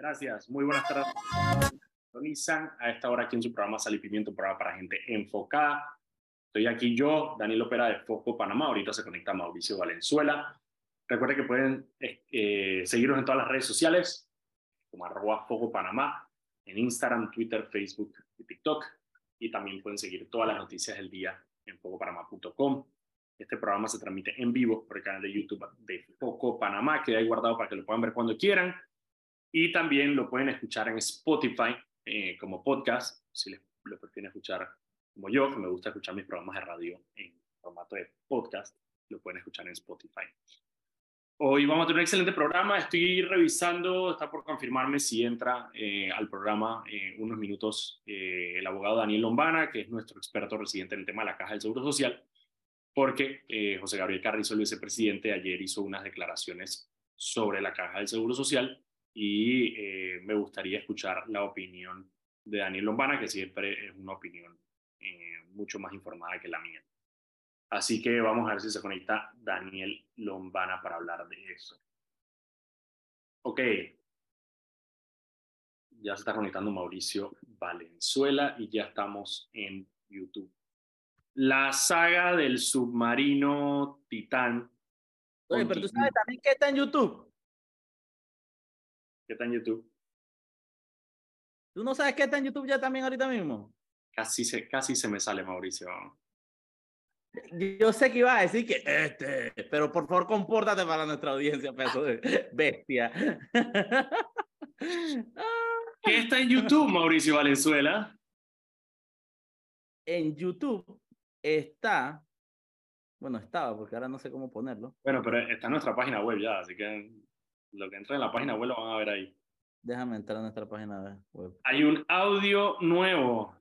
Gracias. Muy buenas tardes. Sintonizan a esta hora aquí en su programa Sal y Pimiento, programa para gente enfocada. Estoy aquí yo, Daniel Opera de Foco Panamá. Ahorita se conecta Mauricio Valenzuela. Recuerden que pueden eh, seguirnos en todas las redes sociales, como arroba Foco Panamá, en Instagram, Twitter, Facebook y TikTok. Y también pueden seguir todas las noticias del día en focopanamá.com. Este programa se transmite en vivo por el canal de YouTube de Foco Panamá, que hay guardado para que lo puedan ver cuando quieran. Y también lo pueden escuchar en Spotify eh, como podcast, si les, lo prefieren escuchar como yo, que me gusta escuchar mis programas de radio en formato de podcast, lo pueden escuchar en Spotify. Hoy vamos a tener un excelente programa. Estoy revisando, está por confirmarme si entra eh, al programa en unos minutos eh, el abogado Daniel Lombana, que es nuestro experto residente en el tema de la Caja del Seguro Social, porque eh, José Gabriel Carrizo, el vicepresidente, ayer hizo unas declaraciones sobre la Caja del Seguro Social y me gustaría escuchar la opinión de Daniel Lombana, que siempre es una opinión mucho más informada que la mía. Así que vamos a ver si se conecta Daniel Lombana para hablar de eso. Ok. Ya se está conectando Mauricio Valenzuela y ya estamos en YouTube. La saga del submarino Titán. Oye, pero tú sabes también que está en YouTube. ¿Qué está en YouTube? ¿Tú no sabes qué está en YouTube ya también ahorita mismo? Casi se, casi se me sale, Mauricio. Yo sé que iba a decir que este, pero por favor compórtate para nuestra audiencia, peso de bestia. ¿Qué está en YouTube, Mauricio Valenzuela? En YouTube está, bueno, estaba, porque ahora no sé cómo ponerlo. Bueno, pero está en nuestra página web ya, así que lo que entra en la página web lo van a ver ahí. Déjame entrar a nuestra página web. Hay un audio nuevo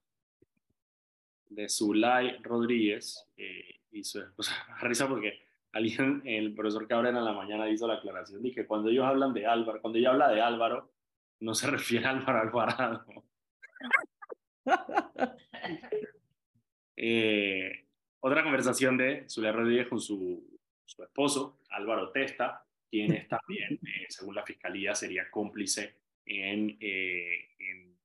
de Zulay Rodríguez eh, y su esposa. risa porque alguien, el profesor Cabrera en la mañana hizo la aclaración que cuando ellos hablan de Álvaro, cuando ella habla de Álvaro, no se refiere a Álvaro Alvarado. eh, otra conversación de Zulay Rodríguez con su, su esposo, Álvaro Testa, quien es también, eh, según la fiscalía, sería cómplice en, eh, en,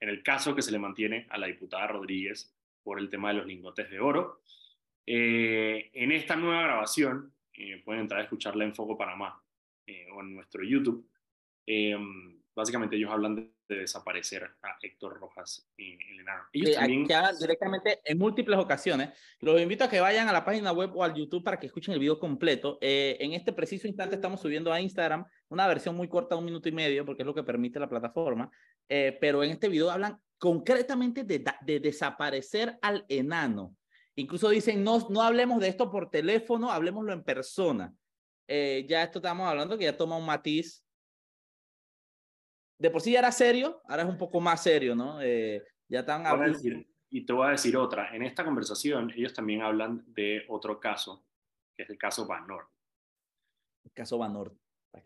en, el caso que se le mantiene a la diputada Rodríguez por el tema de los lingotes de oro. Eh, en esta nueva grabación, eh, pueden entrar a escucharla en Foco Panamá o en nuestro YouTube. básicamente ellos hablan de, desaparecer a Héctor Rojas en el enano. Ellos también... directamente en múltiples ocasiones. Los invito a que vayan a la página web o al YouTube para que escuchen el video completo. en este preciso instante estamos subiendo a Instagram una versión muy corta, un minuto y medio, porque es lo que permite la plataforma. pero en este video hablan concretamente de, de desaparecer al enano. Incluso dicen, no, no hablemos de esto por teléfono, hablemoslo en persona. Eh, ya esto estamos hablando que ya toma un matiz. De por sí ya era serio, ahora es un poco más serio, ¿no? Eh, ya están hablando. Y te voy a decir otra. En esta conversación, ellos también hablan de otro caso, que es el caso Van El caso Van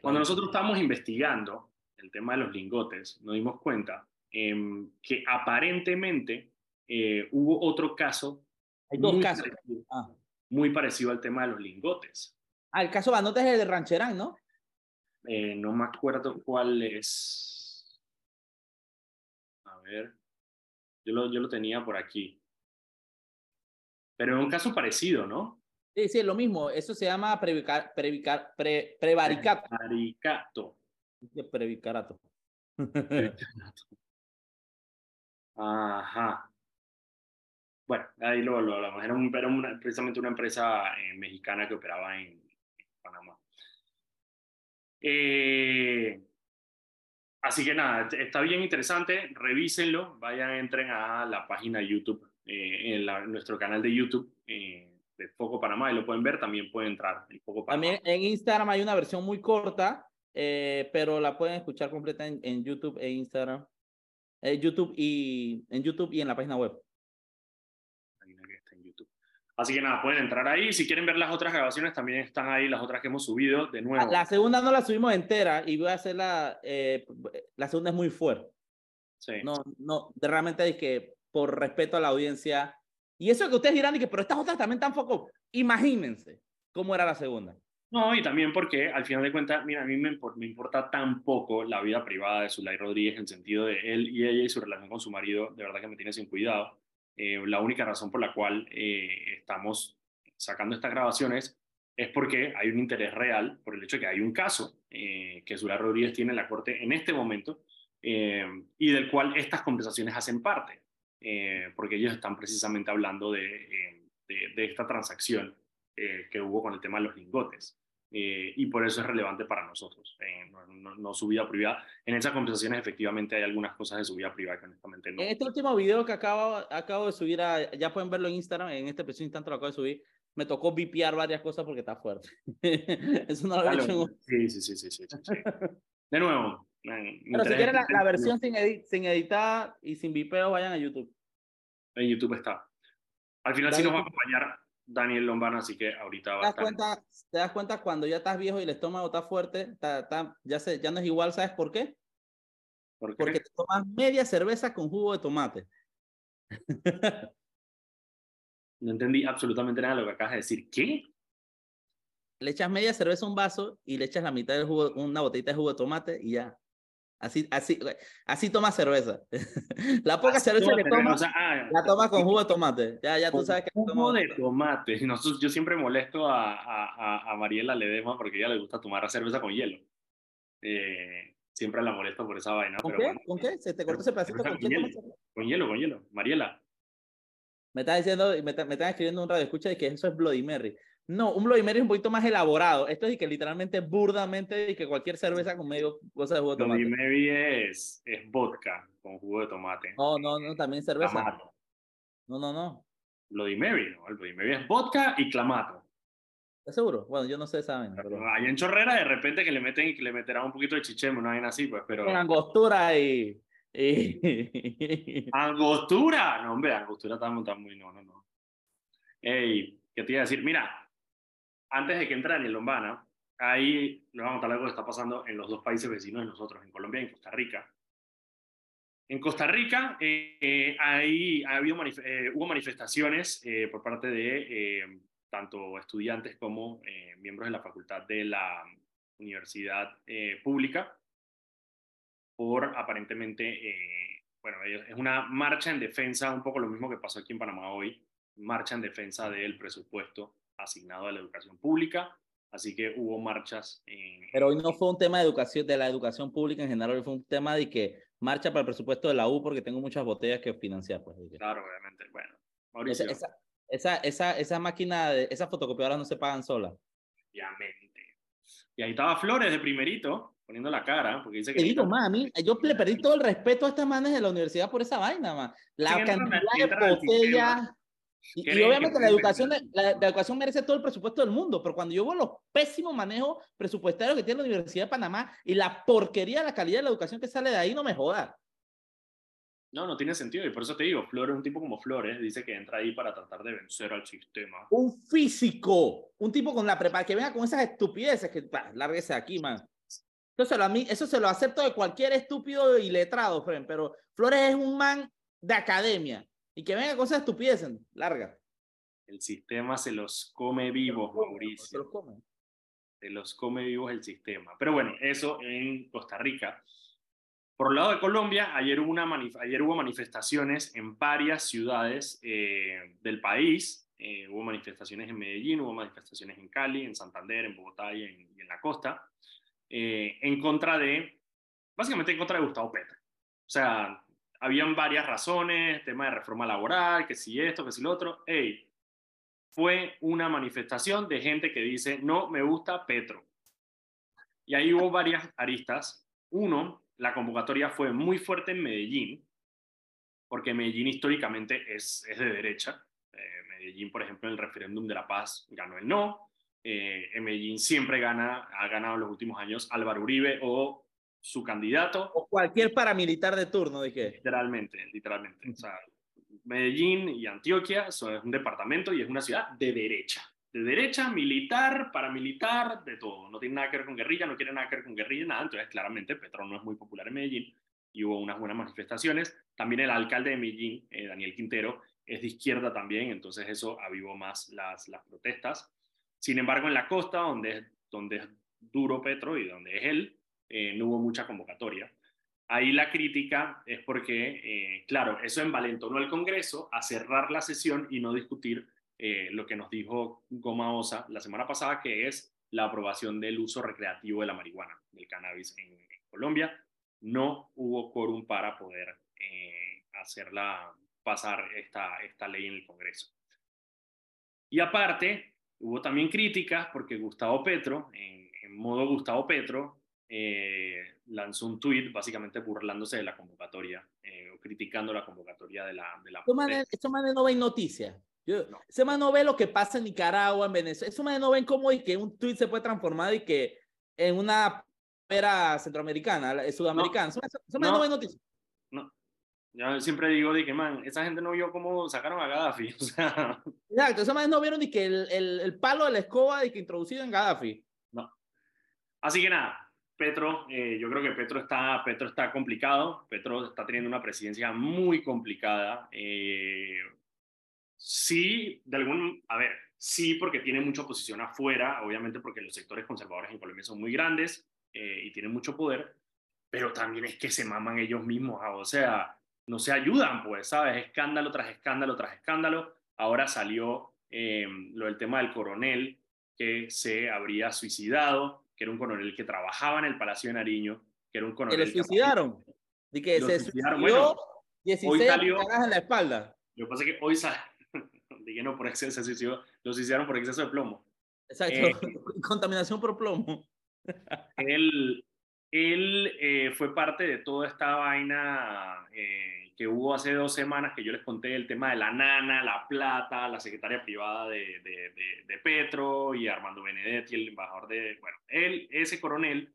Cuando nosotros estamos investigando el tema de los lingotes, nos dimos cuenta Em, que aparentemente eh, hubo otro caso. Hay dos muy casos. Parecido, ah. Muy parecido al tema de los lingotes. Ah, el caso Banote es el de Rancherán, ¿no? Eh, no me acuerdo cuál es. A ver. Yo lo, yo lo tenía por aquí. Pero es un caso parecido, ¿no? Sí, sí, es lo mismo. Eso se llama previcar, previcar, pre, prevaricato. Prevaricato. Previcarato. Ajá. Bueno, ahí lo, lo hablamos. Era, un, era precisamente una empresa eh, mexicana que operaba en, Panamá. Eh, así que nada, está bien interesante. Revísenlo. Vayan, entren a la página de YouTube, eh, en, nuestro canal de YouTube de Foco Panamá y lo pueden ver. También pueden entrar en Foco Panamá. También en Instagram hay una versión muy corta, pero la pueden escuchar completa en, en YouTube e Instagram. Eh, YouTube y en YouTube y en la página web. Así que nada, pueden entrar ahí. Si quieren ver las otras grabaciones, también están ahí las otras que hemos subido de nuevo. La segunda no la subimos entera y voy a hacer la. Eh, la segunda es muy fuerte. Sí. No, no, realmente es que por respeto a la audiencia. Y eso que ustedes dirán, y que, pero estas otras también están foco. Imagínense cómo era la segunda. No, y también porque al final de cuentas, mira, a mí me, me importa tan poco la vida privada de Zulay Rodríguez en el sentido de él y ella y su relación con su marido, de verdad que me tiene sin cuidado. Eh, la única razón por la cual eh, estamos sacando estas grabaciones es porque hay un interés real por el hecho de que hay un caso eh, que Zulay Rodríguez tiene en la corte en este momento y del cual estas conversaciones hacen parte, porque ellos están precisamente hablando de esta transacción que hubo con el tema de los lingotes. Eh, y por eso es relevante para nosotros, eh, no, su vida privada. En esas conversaciones efectivamente hay algunas cosas de su vida privada que honestamente no. En este último video que acabo, acabo de subir, a, ya pueden verlo en Instagram, en este preciso instante lo acabo de subir, me tocó vipiar varias cosas porque está fuerte. eso no lo he hecho. Sí, sí, sí, sí, sí, De nuevo. Pero si quieren la, versión sin, sin editada y sin vipeo, vayan a YouTube. En YouTube está. Al final sí nos va a acompañar Daniel Lombana, así que ahorita va ¿Te das, cuenta, ¿Te das cuenta cuando ya estás viejo y el estómago está fuerte? ya, se, ya no es igual, ¿sabes por qué? Porque te tomas media cerveza con jugo de tomate. no entendí absolutamente nada de lo que acabas de decir. ¿Qué? Le echas media cerveza a un vaso y le echas la mitad del jugo, una botellita de jugo de tomate y ya. Así, así, así toma cerveza. la poca cerveza que toma, ah, la toma con jugo de tomate. Ya, ya tú sabes que jugo de tomate. yo siempre molesto a, a, a, Mariela Ledesma porque ella le gusta tomar cerveza con hielo. Eh, siempre la molesto por esa vaina. ¿Con qué? ¿Con qué? ¿Se te cortó ese pedacito con, con hielo? Con hielo, con hielo. Mariela. Me estás diciendo, me, me están escribiendo un radio escucha de que eso es Bloody Mary. No, un Bloody Mary es un poquito más elaborado. Esto es que literalmente, burdamente, y que cualquier cerveza con medio cosa de jugo de tomate. Bloody Mary es, es vodka con jugo de tomate. No, no, no, también cerveza. No, no, no. Bloody Mary, no. El Bloody Mary es vodka y clamato. ¿Estás seguro? Bueno, yo no sé, saben. Pero... Hay en Chorrera de repente que le meten y que le meterán un poquito de chichemo, no hay así, pues, pero... En angostura y... ¿Angostura? No, hombre, angostura está muy... No, no, no. Ey, ¿qué te iba a decir? Mira, antes de que entre Daniel Lombana, ahí nos vamos a contar algo que está pasando en los dos países vecinos de nosotros, en Colombia y en Costa Rica. En Costa Rica eh, ahí ha habido eh, hubo manifestaciones eh, por parte de tanto estudiantes como miembros de la facultad de la universidad pública por aparentemente, bueno, es una marcha en defensa, un poco lo mismo que pasó aquí en Panamá hoy, marcha en defensa del presupuesto asignado a la educación pública, así que hubo marchas. Pero hoy no fue un tema de educación, de la educación pública en general, fue un tema de que marcha para el presupuesto de la U porque tengo muchas botellas que financiar. Pues, claro, obviamente. Bueno, Mauricio. Esa, esa, esa, esa máquina, de, esas fotocopiadoras no se pagan solas. Obviamente. Y ahí estaba Flores de primerito, poniendo la cara, porque dice que... digo, mami, yo le perdí todo el respeto a estas manes de la universidad por esa vaina, man. La cantidad de botellas y, obviamente la educación, la, educación merece todo el presupuesto del mundo, pero cuando yo veo los pésimos manejos presupuestarios que tiene la Universidad de Panamá y la porquería de la calidad de la educación que sale de ahí, no me joda. No, no tiene sentido. Y por eso te digo, Flores, un tipo como Flores, dice que entra ahí para tratar de vencer al sistema. Un físico, un tipo con la prepa, que venga con esas estupideces, que bah, lárguese aquí, man. Entonces, a mí, eso se lo acepto de cualquier estúpido y letrado, pero Flores es un man de academia y que venga cosas estupideces, larga. El sistema se los come vivos, Mauricio. Se los come. Se los come vivos el sistema. Pero bueno, eso en Costa Rica. Por el lado de Colombia, ayer hubo, una ayer hubo manifestaciones en varias ciudades eh, del país. Eh, hubo manifestaciones en Medellín, hubo manifestaciones en Cali, en Santander, en Bogotá y en, la costa, eh, en contra de, básicamente en contra de Gustavo Petro. O sea, habían varias razones, tema de reforma laboral, que si esto, que si lo otro. Hey, fue una manifestación de gente que dice, no me gusta Petro. Y ahí hubo varias aristas. Uno, la convocatoria fue muy fuerte en Medellín, porque Medellín históricamente es, es de derecha. Eh, Medellín, por ejemplo, en el referéndum de la paz ganó el no. Eh, en Medellín siempre gana, ha ganado en los últimos años Álvaro Uribe o su candidato. O cualquier paramilitar de turno, dije. Literalmente, literalmente. O sea, Medellín y Antioquia son, un departamento y es una ciudad de derecha. De derecha, militar, paramilitar, de todo. No tiene nada que ver con guerrilla, no quiere nada que ver con guerrilla, nada. Entonces, claramente, Petro no es muy popular en Medellín y hubo unas buenas manifestaciones. También el alcalde de Medellín, eh, Daniel Quintero, es de izquierda también, entonces eso avivó más las, las protestas. Sin embargo, en la costa, donde donde es duro Petro y donde es él, eh, no hubo mucha convocatoria. Ahí la crítica es porque, eh, claro, eso envalentonó al Congreso a cerrar la sesión y no discutir eh, lo que nos dijo Goma Osa la semana pasada, que es la aprobación del uso recreativo de la marihuana, del cannabis en, Colombia. No hubo quórum para poder hacerla pasar esta, esta ley en el Congreso. Y aparte, hubo también críticas porque Gustavo Petro, en, modo Gustavo Petro, eh, lanzó un tuit básicamente burlándose de la convocatoria eh, o criticando la convocatoria de la... De la Esto man no ven noticias. Yo, no. Ese man no ve lo que pasa en Nicaragua, en Venezuela. Eso man no ven cómo y que un tuit se puede transformar y que en una era centroamericana, sudamericana. No, eso, man no, no ve noticias. No, yo siempre digo de que, man, esa gente no vio cómo sacaron a Gaddafi. O sea... Exacto, esa man no vieron ni que el, el, el, palo de la escoba de que introducido en Gaddafi. No. Así que nada, Petro, eh, yo creo que Petro está, Petro está complicado. Petro está teniendo una presidencia muy complicada. Eh, sí, de algún, a ver, sí, porque tiene mucha oposición afuera, obviamente porque los sectores conservadores en Colombia son muy grandes eh, y tienen mucho poder, pero también es que se maman ellos mismos. Ah, o sea, no se ayudan, pues, ¿sabes? Escándalo tras escándalo tras escándalo. Ahora salió lo del tema del coronel que se habría suicidado, que era un coronel que trabajaba en el Palacio de Nariño, que era un coronel... ¿Que le suicidaron? De que se suicidó bueno, 16 salió, en la espalda. Lo que pasa es que hoy sale, dije no por exceso, se suicidó, lo suicidaron por exceso de plomo. Exacto, eh, contaminación por plomo. él, él eh, fue parte de toda esta vaina eh, que hubo hace dos semanas que yo les conté el tema de la nana, la plata, la secretaria privada de, de, Petro y Armando Benedetti, el embajador de... Bueno, él, ese coronel,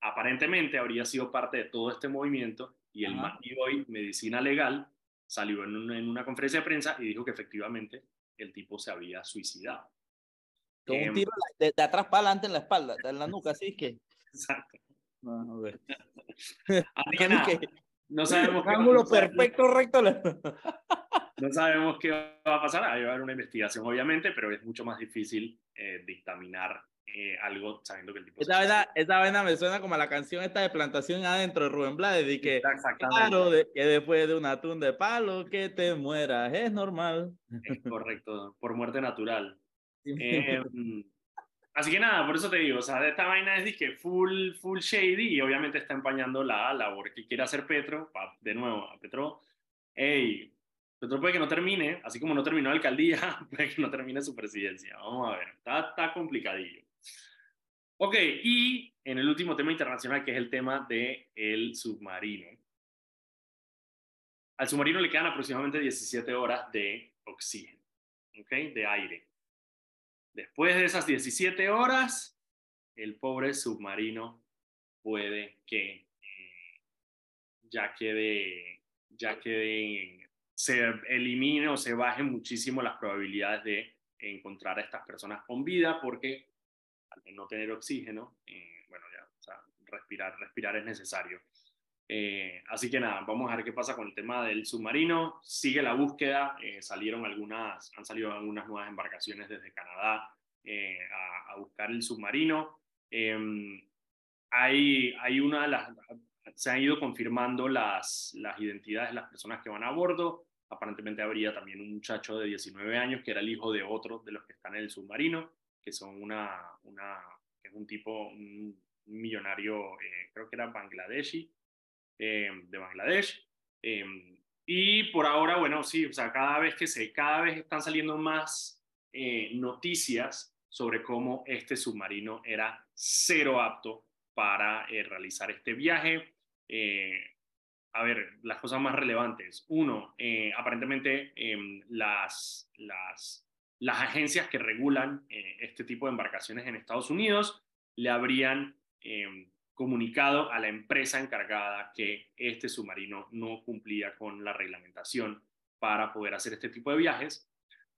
aparentemente habría sido parte de todo este movimiento y el y hoy, Medicina Legal, salió en una, en una, conferencia de prensa y dijo que efectivamente el tipo se había suicidado. Con un em, tiro de, atrás para adelante en la espalda, en la nuca, así que... Exacto. No, no sabemos qué ángulo perfecto recto. no sabemos qué va a pasar. Va a haber una investigación, obviamente, pero es mucho más difícil eh, dictaminar eh, algo sabiendo que el tipo. Vaina, esta vaina me suena como a la canción esta de plantación adentro de Rubén Blades y que claro de, que después de un atún de palo que te mueras es normal. Es correcto, por muerte natural. Eh, Así que nada, por eso te digo, o sea, esta vaina es que full, full shady y obviamente está empañando la labor que quiere hacer Petro. De nuevo, a Petro, hey, Petro puede que no termine, así como no terminó la alcaldía, puede que no termine su presidencia. Vamos a ver, está, está complicadillo. Ok, y en el último tema internacional, que es el tema del el submarino. Al submarino le quedan aproximadamente 17 horas de oxígeno, ¿ok? De aire. Después de esas 17 horas, el pobre submarino puede que eh, ya quede, ya quede, se elimine o se bajen muchísimo las probabilidades de encontrar a estas personas con vida porque al no tener oxígeno, eh, bueno, ya, o sea, respirar, respirar es necesario. Eh, así que nada, vamos a ver qué pasa con el tema del submarino. Sigue la búsqueda, eh, salieron algunas, han salido algunas nuevas embarcaciones desde Canadá eh, a, buscar el submarino. Em, hay, hay una de las, se han ido confirmando las, identidades de las personas que van a bordo. Aparentemente habría también un muchacho de 19 años que era el hijo de otro de los que están en el submarino, que son una, una es un tipo, millonario, creo que era bangladeshi, eh, de Bangladesh. Eh, y por ahora, bueno, sí, o sea, cada vez que se, cada vez están saliendo más eh, noticias sobre cómo este submarino era cero apto para realizar este viaje. a ver, las cosas más relevantes. Uno, aparentemente em, las, las, las agencias que regulan este tipo de embarcaciones en Estados Unidos le habrían comunicado a la empresa encargada que este submarino no cumplía con la reglamentación para poder hacer este tipo de viajes,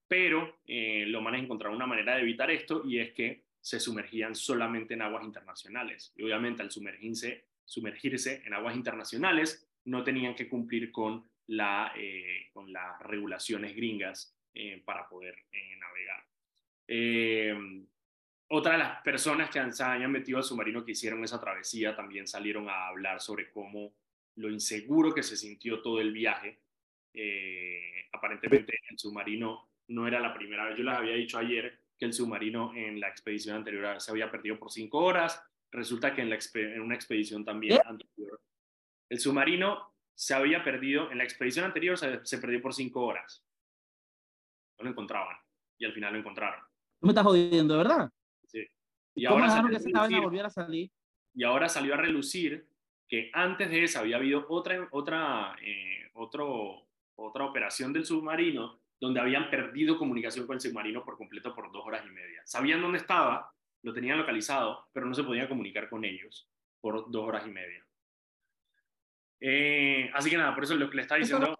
pero eh, lo van a encontrar una manera de evitar esto y es que se sumergían solamente en aguas internacionales. Y obviamente al sumergirse, sumergirse en aguas internacionales no tenían que cumplir con, la, eh, con las regulaciones gringas eh, para poder navegar. Otra de las personas que se habían metido al submarino que hicieron esa travesía también salieron a hablar sobre cómo lo inseguro que se sintió todo el viaje. Eh, aparentemente el submarino no era la primera vez. Yo les había dicho ayer que el submarino en la expedición anterior se había perdido por cinco horas. Resulta que en, la, en una expedición también anterior, el submarino se había perdido, en la expedición anterior se, se perdió por cinco horas. No lo encontraban y al final lo encontraron. ¿Tú me estás jodiendo, verdad? Y ahora salió que a salir? Y ahora salió a relucir que antes de esa había habido otra, otra, eh, otro, otra operación del submarino donde habían perdido comunicación con el submarino por completo por dos horas y media. Sabían dónde estaba, lo tenían localizado, pero no se podía comunicar con ellos por dos horas y media. Eh, así que nada, por eso lo que le está diciendo,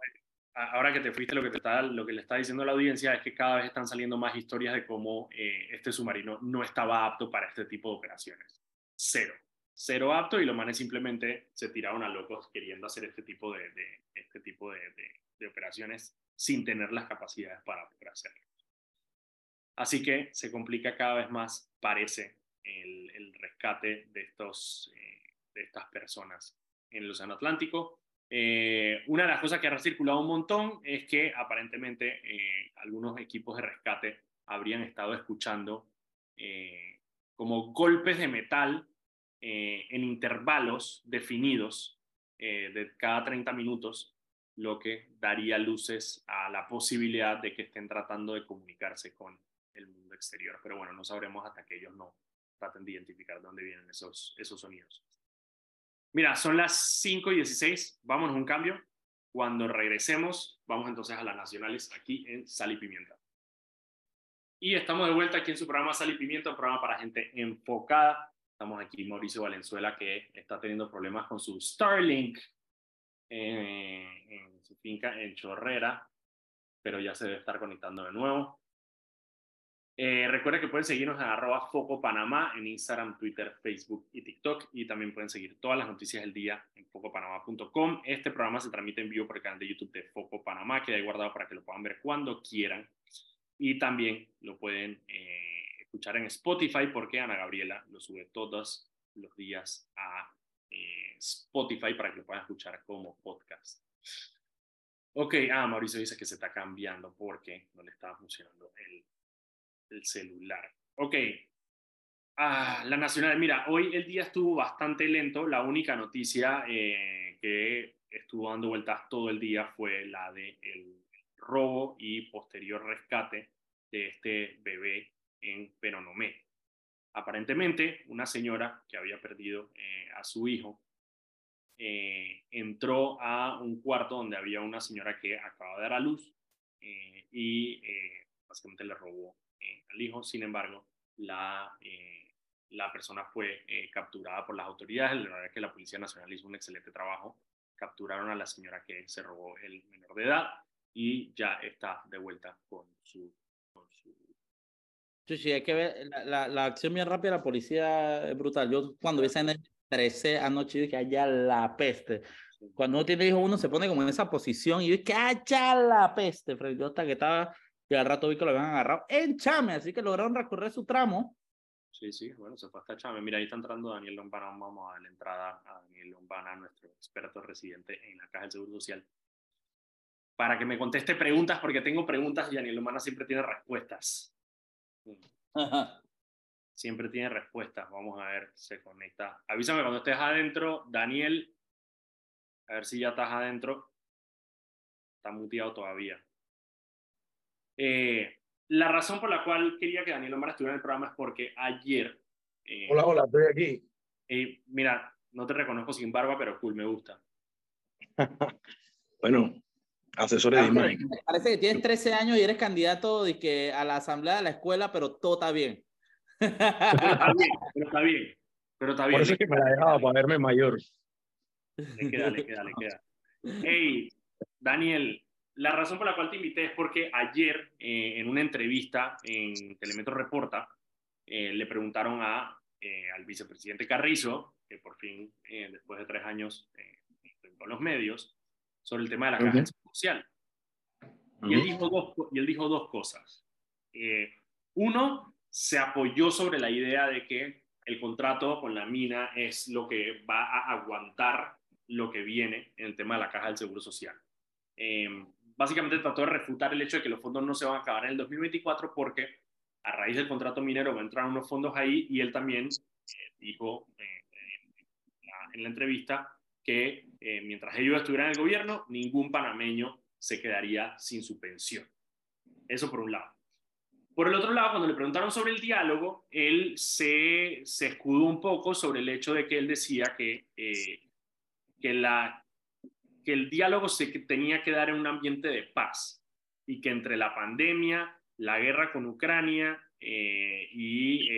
ahora que te fuiste, lo que, está, le está diciendo la audiencia es que cada vez están saliendo más historias de cómo eh, este submarino no estaba apto para este tipo de operaciones. Cero. Cero apto y los manes simplemente se tiraron a locos queriendo hacer este tipo de, este operaciones sin tener las capacidades para hacerlo. Así que se complica cada vez más, parece, el, rescate de, eh, de estas personas en el Océano Atlántico. Eh, una de las cosas que ha circulado un montón es que aparentemente eh, algunos equipos de rescate habrían estado escuchando eh, como golpes de metal en intervalos definidos de cada 30 minutos, lo que daría luces a la posibilidad de que estén tratando de comunicarse con el mundo exterior. Pero bueno, no sabremos hasta que ellos no traten de identificar de dónde vienen esos, esos sonidos. Mira, son las 5 y 16, vámonos un cambio. Cuando regresemos, vamos entonces a las nacionales aquí en Sal y Pimienta. Y estamos de vuelta aquí en su programa Sal y Pimienta, un programa para gente enfocada. Estamos aquí Mauricio Valenzuela que está teniendo problemas con su Starlink eh, en su finca en Chorrera, pero ya se debe estar conectando de nuevo. Eh, recuerda que pueden seguirnos en arroba Foco Panamá en Instagram, Twitter, Facebook y TikTok. Y también pueden seguir todas las noticias del día en focopanamá.com. Este programa se transmite en vivo por el canal de YouTube de Foco Panamá, que hay guardado para que lo puedan ver cuando quieran. Y también lo pueden eh, escuchar en Spotify porque Ana Gabriela lo sube todos los días a eh, Spotify para que lo puedan escuchar como podcast. Ok, ah, Mauricio dice que se está cambiando porque no le estaba funcionando el el celular. Ok. Ah, la nacional, mira, hoy el día estuvo bastante lento. La única noticia eh, que estuvo dando vueltas todo el día fue la de el robo y posterior rescate de este bebé en Penonomé. Aparentemente, una señora que había perdido eh, a su hijo eh, entró a un cuarto donde había una señora que acaba de dar a luz y básicamente le robó eh, al hijo. Sin embargo, la, eh, la persona fue eh, capturada por las autoridades. La verdad es que la Policía Nacional hizo un excelente trabajo. Capturaron a la señora que se robó el menor de edad y ya está de vuelta con su... Con su... Sí, sí, hay que ver la, la, acción bien rápida la policía es brutal. Yo cuando vi en el 13 anoche dije, allá la peste. Cuando uno tiene hijo, uno se pone como en esa posición y dije, allá la peste. Yo hasta que estaba y al rato vi que lo habían agarrado en Chame, así que lograron recorrer su tramo. Sí, sí, bueno, se fue hasta Chame. Mira, ahí está entrando Daniel Lombana. Vamos a dar la entrada a Daniel Lombana, nuestro experto residente en la Caja del Seguro Social, para que me conteste preguntas, porque tengo preguntas y Daniel Lombana siempre tiene respuestas. Siempre tiene respuestas. Vamos a ver, se conecta. Avísame cuando estés adentro, Daniel. A ver si ya estás adentro. Está muteado todavía. Eh, la razón por la cual quería que Daniel Omar estuviera en el programa es porque ayer... Eh, hola, hola, estoy aquí. Eh, mira, no te reconozco sin barba, pero cool, me gusta. bueno, asesores de imagen. Parece que tienes 13 años y eres candidato de que a la asamblea de la escuela, pero todo está bien. pero está bien, pero está bien. Pero está bien. Por eso es que me la dejaba para verme mayor. Le queda, le queda, le queda. Hey, Daniel, la razón por la cual te invité es porque ayer, eh, en una entrevista en Telemetro Reporta, eh, le preguntaron a, eh, al vicepresidente Carrizo, que por fin, después de tres años, con los medios, sobre el tema de la caja social. Y, él dijo dos, y él dijo dos cosas. uno, se apoyó sobre la idea de que el contrato con la mina es lo que va a aguantar lo que viene en el tema de la caja del Seguro Social. Em, básicamente trató de refutar el hecho de que los fondos no se van a acabar en el 2024 porque a raíz del contrato minero va a entrar unos fondos ahí y él también eh, dijo eh, en la entrevista que eh, mientras ellos estuvieran en el gobierno, ningún panameño se quedaría sin su pensión. Eso por un lado. Por el otro lado, cuando le preguntaron sobre el diálogo, él se, se escudó un poco sobre el hecho de que él decía que, eh, que, la, que el diálogo se tenía que dar en un ambiente de paz y que entre la pandemia, la guerra con Ucrania eh, y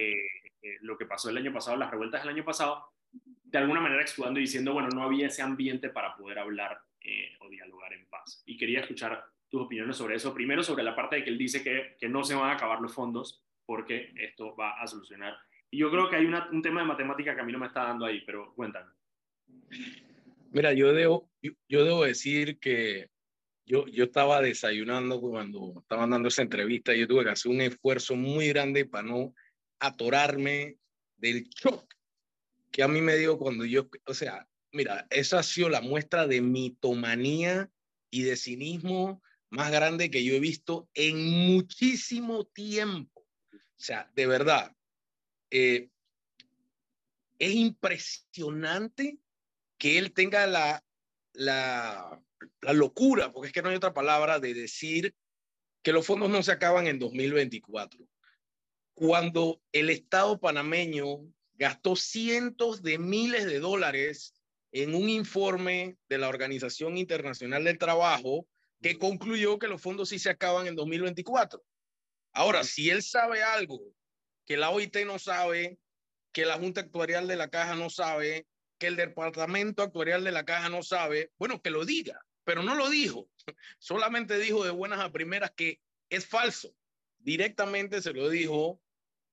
lo que pasó el año pasado, las revueltas del año pasado, de alguna manera explotando y diciendo, bueno, no había ese ambiente para poder hablar eh, o dialogar en paz. Y quería escuchar tus opiniones sobre eso. Primero, sobre la parte de que él dice que no se van a acabar los fondos porque esto va a solucionar. Y yo creo que hay un tema de matemática que a mí no me está dando ahí, pero cuéntame. Mira, yo debo, yo, debo decir que yo, yo estaba desayunando cuando estaban dando esa entrevista y yo tuve que hacer un esfuerzo muy grande para no atorarme del shock que a mí me dio cuando yo, o sea, mira, esa ha sido la muestra de mitomanía y de cinismo más grande que yo he visto en muchísimo tiempo. O sea, de verdad, eh, es impresionante que él tenga la, la, locura, porque es que no hay otra palabra, de decir que los fondos no se acaban en 2024. Cuando el Estado panameño gastó cientos de miles de dólares en un informe de la Organización Internacional del Trabajo que concluyó que los fondos sí se acaban en 2024. Ahora, si él sabe algo que la OIT no sabe, que la Junta Actuarial de la Caja no sabe, que el Departamento Actuarial de la Caja no sabe, bueno, que lo diga, pero no lo dijo. Solamente dijo de buenas a primeras que es falso. Directamente se lo dijo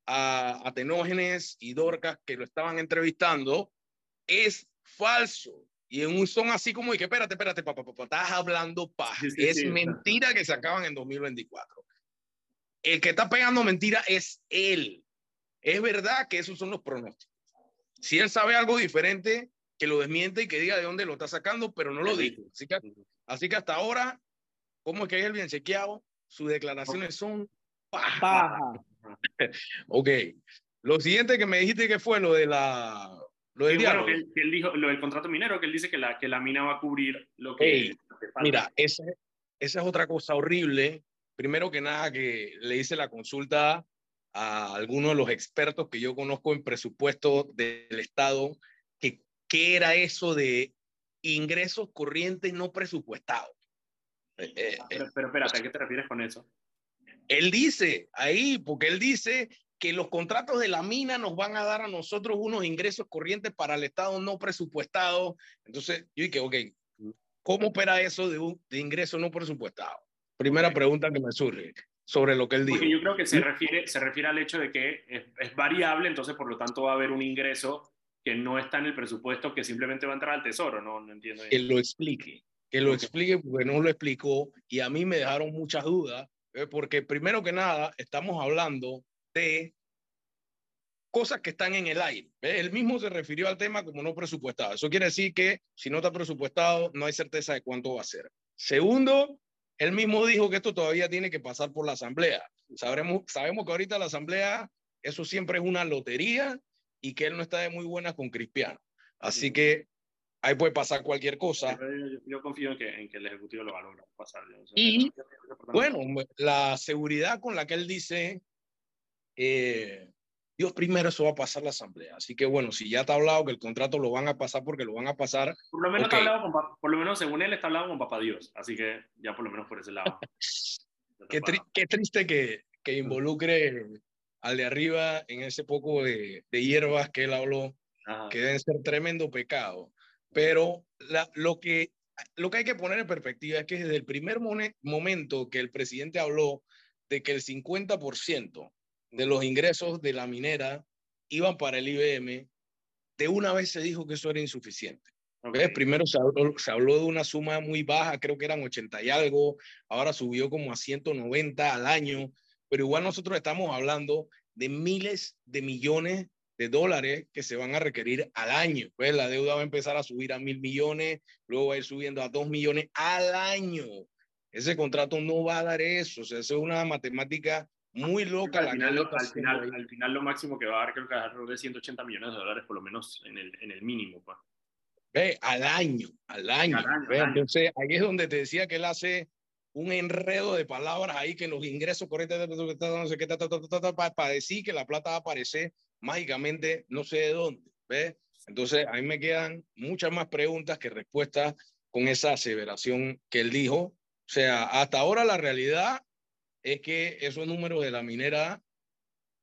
a Atenógenes y Dorcas que lo estaban entrevistando, es falso. Y en un son así como, y que espérate, espérate, papá, papá, estás hablando paja. es mentira que se acaban en 2024. El que está pegando mentira es él. Es verdad que esos son los pronósticos. Si él sabe algo diferente, que lo desmiente y que diga de dónde lo está sacando, pero no lo dijo. Así que, así que hasta ahora, como es que es el bien chequeado? Sus declaraciones son paja. ok. Lo siguiente que me dijiste que fue lo de la... Lo del bueno, que, él, dijo, lo del contrato minero, que él dice que la, que la mina va a cubrir lo que... mira, esa, esa es otra cosa horrible. Primero que nada, que le hice la consulta a algunos de los expertos que yo conozco en presupuesto del Estado, que qué era eso de ingresos corrientes no presupuestados. Eh, eh, pero, eh, pero espérate, ¿a qué te refieres con eso? Él dice ahí, porque él dice que los contratos de la mina nos van a dar a nosotros unos ingresos corrientes para el Estado no presupuestado. Entonces, yo dije, ok, ¿cómo opera eso de, un, de ingreso no presupuestado? Primera pregunta que me surge sobre lo que él dice. Porque yo creo que se refiere, se refiere al hecho de que es, variable, entonces por lo tanto va a haber un ingreso que no está en el presupuesto, que simplemente va a entrar al tesoro, no, no entiendo. Que lo explique, que lo explique porque no lo explicó y a mí me dejaron muchas dudas eh, porque primero que nada estamos hablando de cosas que están en el aire. Él mismo se refirió al tema como no presupuestado. Eso quiere decir que si no está presupuestado, no hay certeza de cuánto va a ser. Segundo, él mismo dijo que esto todavía tiene que pasar por la asamblea. Sabremos, sabemos que ahorita la asamblea, eso siempre es una lotería y que él no está de muy buena con Cristiano. Así que ahí puede pasar cualquier cosa. Yo, confío en que, en que, el Ejecutivo lo va a lograr pasar. y bueno, la seguridad con la que él dice, eh, Dios primero eso va a pasar la Asamblea. Así que bueno, si ya está hablado que el contrato lo van a pasar porque lo van a pasar. Por lo menos, está hablado con, por lo menos según él está hablado con Papá Dios. Así que ya por lo menos por ese lado. qué, qué, triste que, que involucre al de arriba en ese poco de, de hierbas que él habló, que deben ser tremendo pecado. Pero lo, que, lo que hay que poner en perspectiva es que desde el primer momento que el presidente habló de que el 50% de los ingresos de la minera iban para el IBM, de una vez se dijo que eso era insuficiente. Primero se habló, se habló, de una suma muy baja, creo que eran 80 y algo, ahora subió como a 190 al año, pero igual nosotros estamos hablando de miles de millones de dólares que se van a requerir al año. Pues la deuda va a empezar a subir a mil millones, luego va a ir subiendo a dos millones al año. Ese contrato no va a dar eso. O sea, eso es una matemática muy loca. Al final, al, final, al final, lo máximo que va a dar creo que va a de 180 millones de dólares, por lo menos en el, en el mínimo. Pues. Ve, al año, al año. Entonces, ahí es donde te decía que él hace un enredo de palabras ahí que los ingresos corrientes no sé qué, para decir que la plata va a aparecer mágicamente no sé de dónde. ¿ves? Entonces, a mí me quedan muchas más preguntas que respuestas con esa aseveración que él dijo. O sea, hasta ahora la realidad es que esos números de la minera,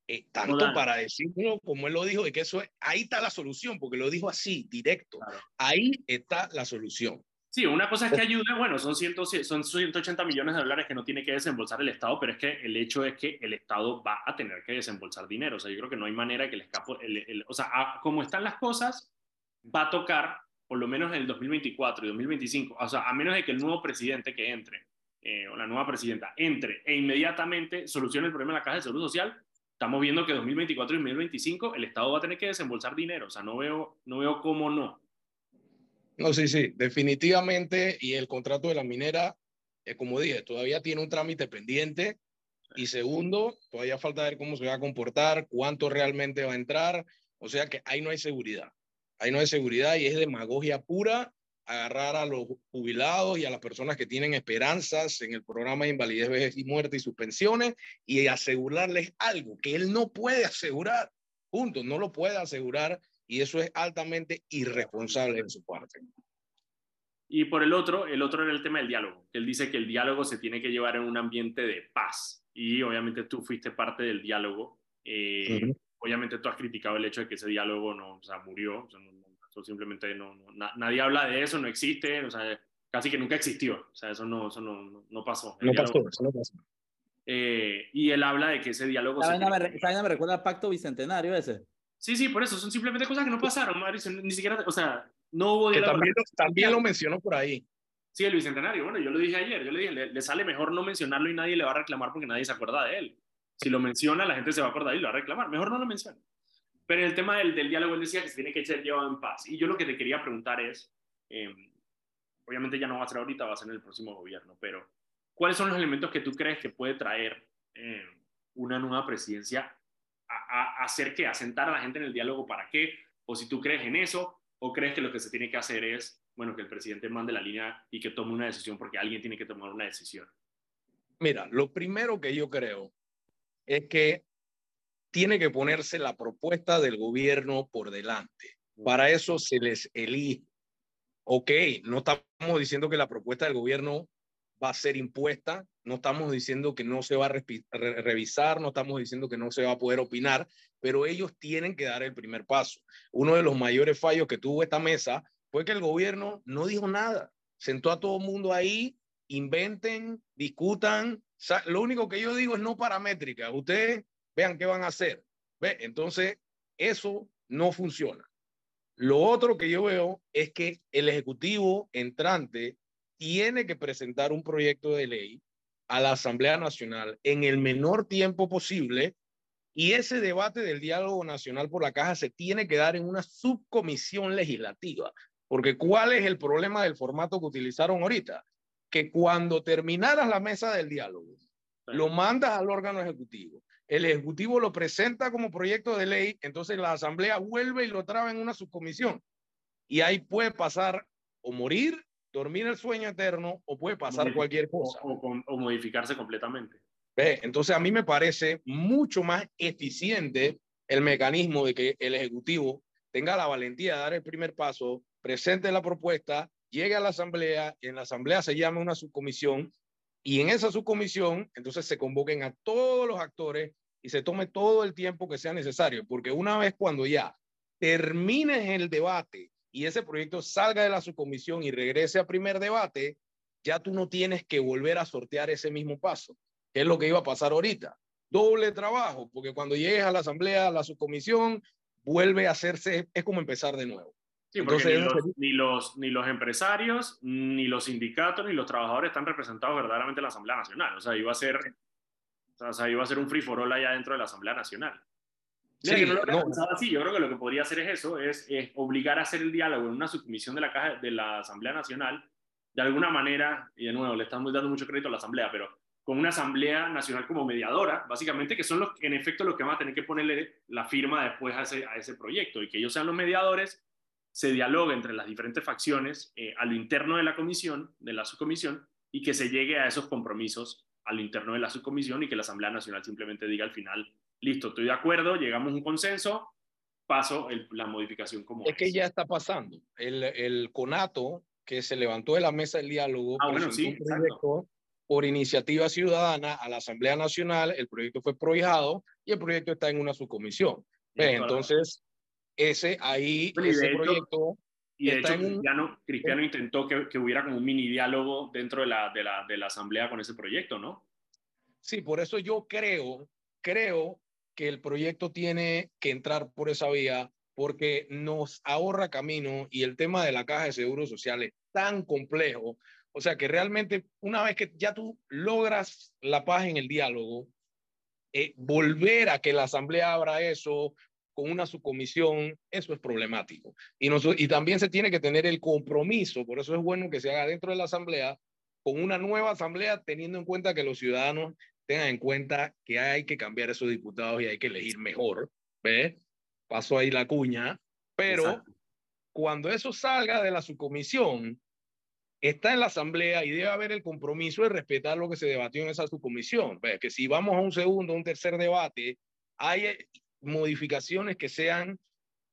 eh, tanto para decirlo como él lo dijo, de que eso es, ahí está la solución, porque lo dijo así, directo. Ahí está la solución. Sí, una cosa es que ayude, bueno, son, 100, son 180 millones de dólares que no tiene que desembolsar el Estado, pero es que el hecho es que el Estado va a tener que desembolsar dinero. O sea, yo creo que no hay manera que el escapo, el, o sea, como están las cosas, va a tocar, por lo menos en el 2024 y 2025, o sea, a menos de que el nuevo presidente que entre, eh, o la nueva presidenta, entre e inmediatamente solucione el problema de la Caja de Seguro Social, estamos viendo que 2024 y 2025 el Estado va a tener que desembolsar dinero. O sea, no veo, no veo cómo no. No, sí, sí, definitivamente. Y el contrato de la minera, eh, como dije, todavía tiene un trámite pendiente. Y segundo, todavía falta ver cómo se va a comportar, cuánto realmente va a entrar. O sea que ahí no hay seguridad. Ahí no hay seguridad y es demagogia pura agarrar a los jubilados y a las personas que tienen esperanzas en el programa de invalidez, vejez y muerte y sus pensiones y asegurarles algo que él no puede asegurar. Punto, no lo puede asegurar y eso es altamente irresponsable de su parte. Y por el otro, el otro era el tema del diálogo. Él dice que el diálogo se tiene que llevar en un ambiente de paz. Y obviamente tú fuiste parte del diálogo. Eh, obviamente tú has criticado el hecho de que ese diálogo no, o sea, murió. Eso simplemente no, nadie habla de eso, no existe. O sea, casi que nunca existió. O sea, eso no, eso no, no pasó. no pasó, eso no pasó. Eh, y él habla de que ese diálogo... ¿Saben me, me recuerda al pacto bicentenario ese? Sí, sí, por eso, son simplemente cosas que no pasaron, Mauricio, ni siquiera, o sea, no hubo diálogo. También, también lo mencionó por ahí. Sí, el Bicentenario, bueno, yo lo dije ayer, yo le dije, le, sale mejor no mencionarlo y nadie le va a reclamar porque nadie se acuerda de él. Si lo menciona, la gente se va a acordar y lo va a reclamar. Mejor no lo menciona. Pero el tema del, del diálogo, él decía que se tiene que ser llevado en paz. Y yo lo que te quería preguntar es, em, obviamente ya no va a ser ahorita, va a ser en el próximo gobierno, pero ¿cuáles son los elementos que tú crees que puede traer em, una nueva presidencia a, hacer que asentar a la gente en el diálogo para qué, o si tú crees en eso, o crees que lo que se tiene que hacer es, bueno, que el presidente mande la línea y que tome una decisión porque alguien tiene que tomar una decisión. Mira, lo primero que yo creo es que tiene que ponerse la propuesta del gobierno por delante. Para eso se les elige. Ok, no estamos diciendo que la propuesta del gobierno va a ser impuesta, no estamos diciendo que no se va a revisar, no estamos diciendo que no se va a poder opinar, pero ellos tienen que dar el primer paso. Uno de los mayores fallos que tuvo esta mesa fue que el gobierno no dijo nada, sentó a todo el mundo ahí, inventen, discutan. Lo único que yo digo es no paramétrica. Ustedes vean qué van a hacer. ¿Ve? Entonces, eso no funciona. Lo otro que yo veo es que el Ejecutivo entrante tiene que presentar un proyecto de ley a la Asamblea Nacional en el menor tiempo posible y ese debate del diálogo nacional por la caja se tiene que dar en una subcomisión legislativa. Porque ¿cuál es el problema del formato que utilizaron ahorita? Que cuando terminaras la mesa del diálogo, lo mandas al órgano ejecutivo. El ejecutivo lo presenta como proyecto de ley, entonces la asamblea vuelve y lo traba en una subcomisión. Y ahí puede pasar o morir dormir el sueño eterno o puede pasar cualquier cosa. O, modificarse completamente. Entonces a mí me parece mucho más eficiente el mecanismo de que el Ejecutivo tenga la valentía de dar el primer paso, presente la propuesta, llegue a la Asamblea, y en la Asamblea se llame una subcomisión y en esa subcomisión entonces se convoquen a todos los actores y se tome todo el tiempo que sea necesario, porque una vez cuando ya termines el debate y ese proyecto salga de la subcomisión y regrese a primer debate, ya tú no tienes que volver a sortear ese mismo paso, que es lo que iba a pasar ahorita. Doble trabajo, porque cuando llegues a la asamblea, a la subcomisión, vuelve a hacerse, es como empezar de nuevo. Sí, Entonces, ni, los, ni, los, empresarios, ni los sindicatos, ni los trabajadores están representados verdaderamente en la Asamblea Nacional. O sea, iba a ser, O sea, iba a ser un free for all allá dentro de la Asamblea Nacional. Mira, sí, no lo había pensado así. Yo creo que lo que podría hacer es eso, es, es, obligar a hacer el diálogo en una subcomisión de la, caja, de la Asamblea Nacional, de alguna manera, y de nuevo, le estamos dando mucho crédito a la Asamblea, pero con una Asamblea Nacional como mediadora, básicamente, que son los, en efecto los que van a tener que ponerle la firma después a ese, a ese proyecto, y que ellos sean los mediadores, se dialogue entre las diferentes facciones eh, a lo interno de la comisión, de la subcomisión, y que se llegue a esos compromisos a lo interno de la subcomisión y que la Asamblea Nacional simplemente diga al final, listo, estoy de acuerdo, llegamos a un consenso, paso el, la modificación como es. Es que ya está pasando. El, el CONATO, que se levantó de la mesa del diálogo, ah, bueno, sí, por iniciativa ciudadana a la Asamblea Nacional, el proyecto fue prohijado y el proyecto está en una subcomisión. Entonces, ese ahí, ese proyecto y de hecho, Cristiano, Cristiano intentó que, que, hubiera como un mini diálogo dentro de la, de, la, de la asamblea con ese proyecto, ¿no? Sí, por eso yo creo, creo que el proyecto tiene que entrar por esa vía porque nos ahorra camino y el tema de la caja de seguros sociales tan complejo. O sea que realmente una vez que ya tú logras la paz en el diálogo, eh, volver a que la asamblea abra eso, con una subcomisión, eso es problemático. Y, y también se tiene que tener el compromiso, por eso es bueno que se haga dentro de la asamblea, con una nueva asamblea, teniendo en cuenta que los ciudadanos tengan en cuenta que hay que cambiar esos diputados y hay que elegir mejor. ¿Ves? Pasó ahí la cuña, pero cuando eso salga de la subcomisión, está en la asamblea y debe haber el compromiso de respetar lo que se debatió en esa subcomisión. ¿Ves? Que si vamos a un segundo, un tercer debate, hay modificaciones que sean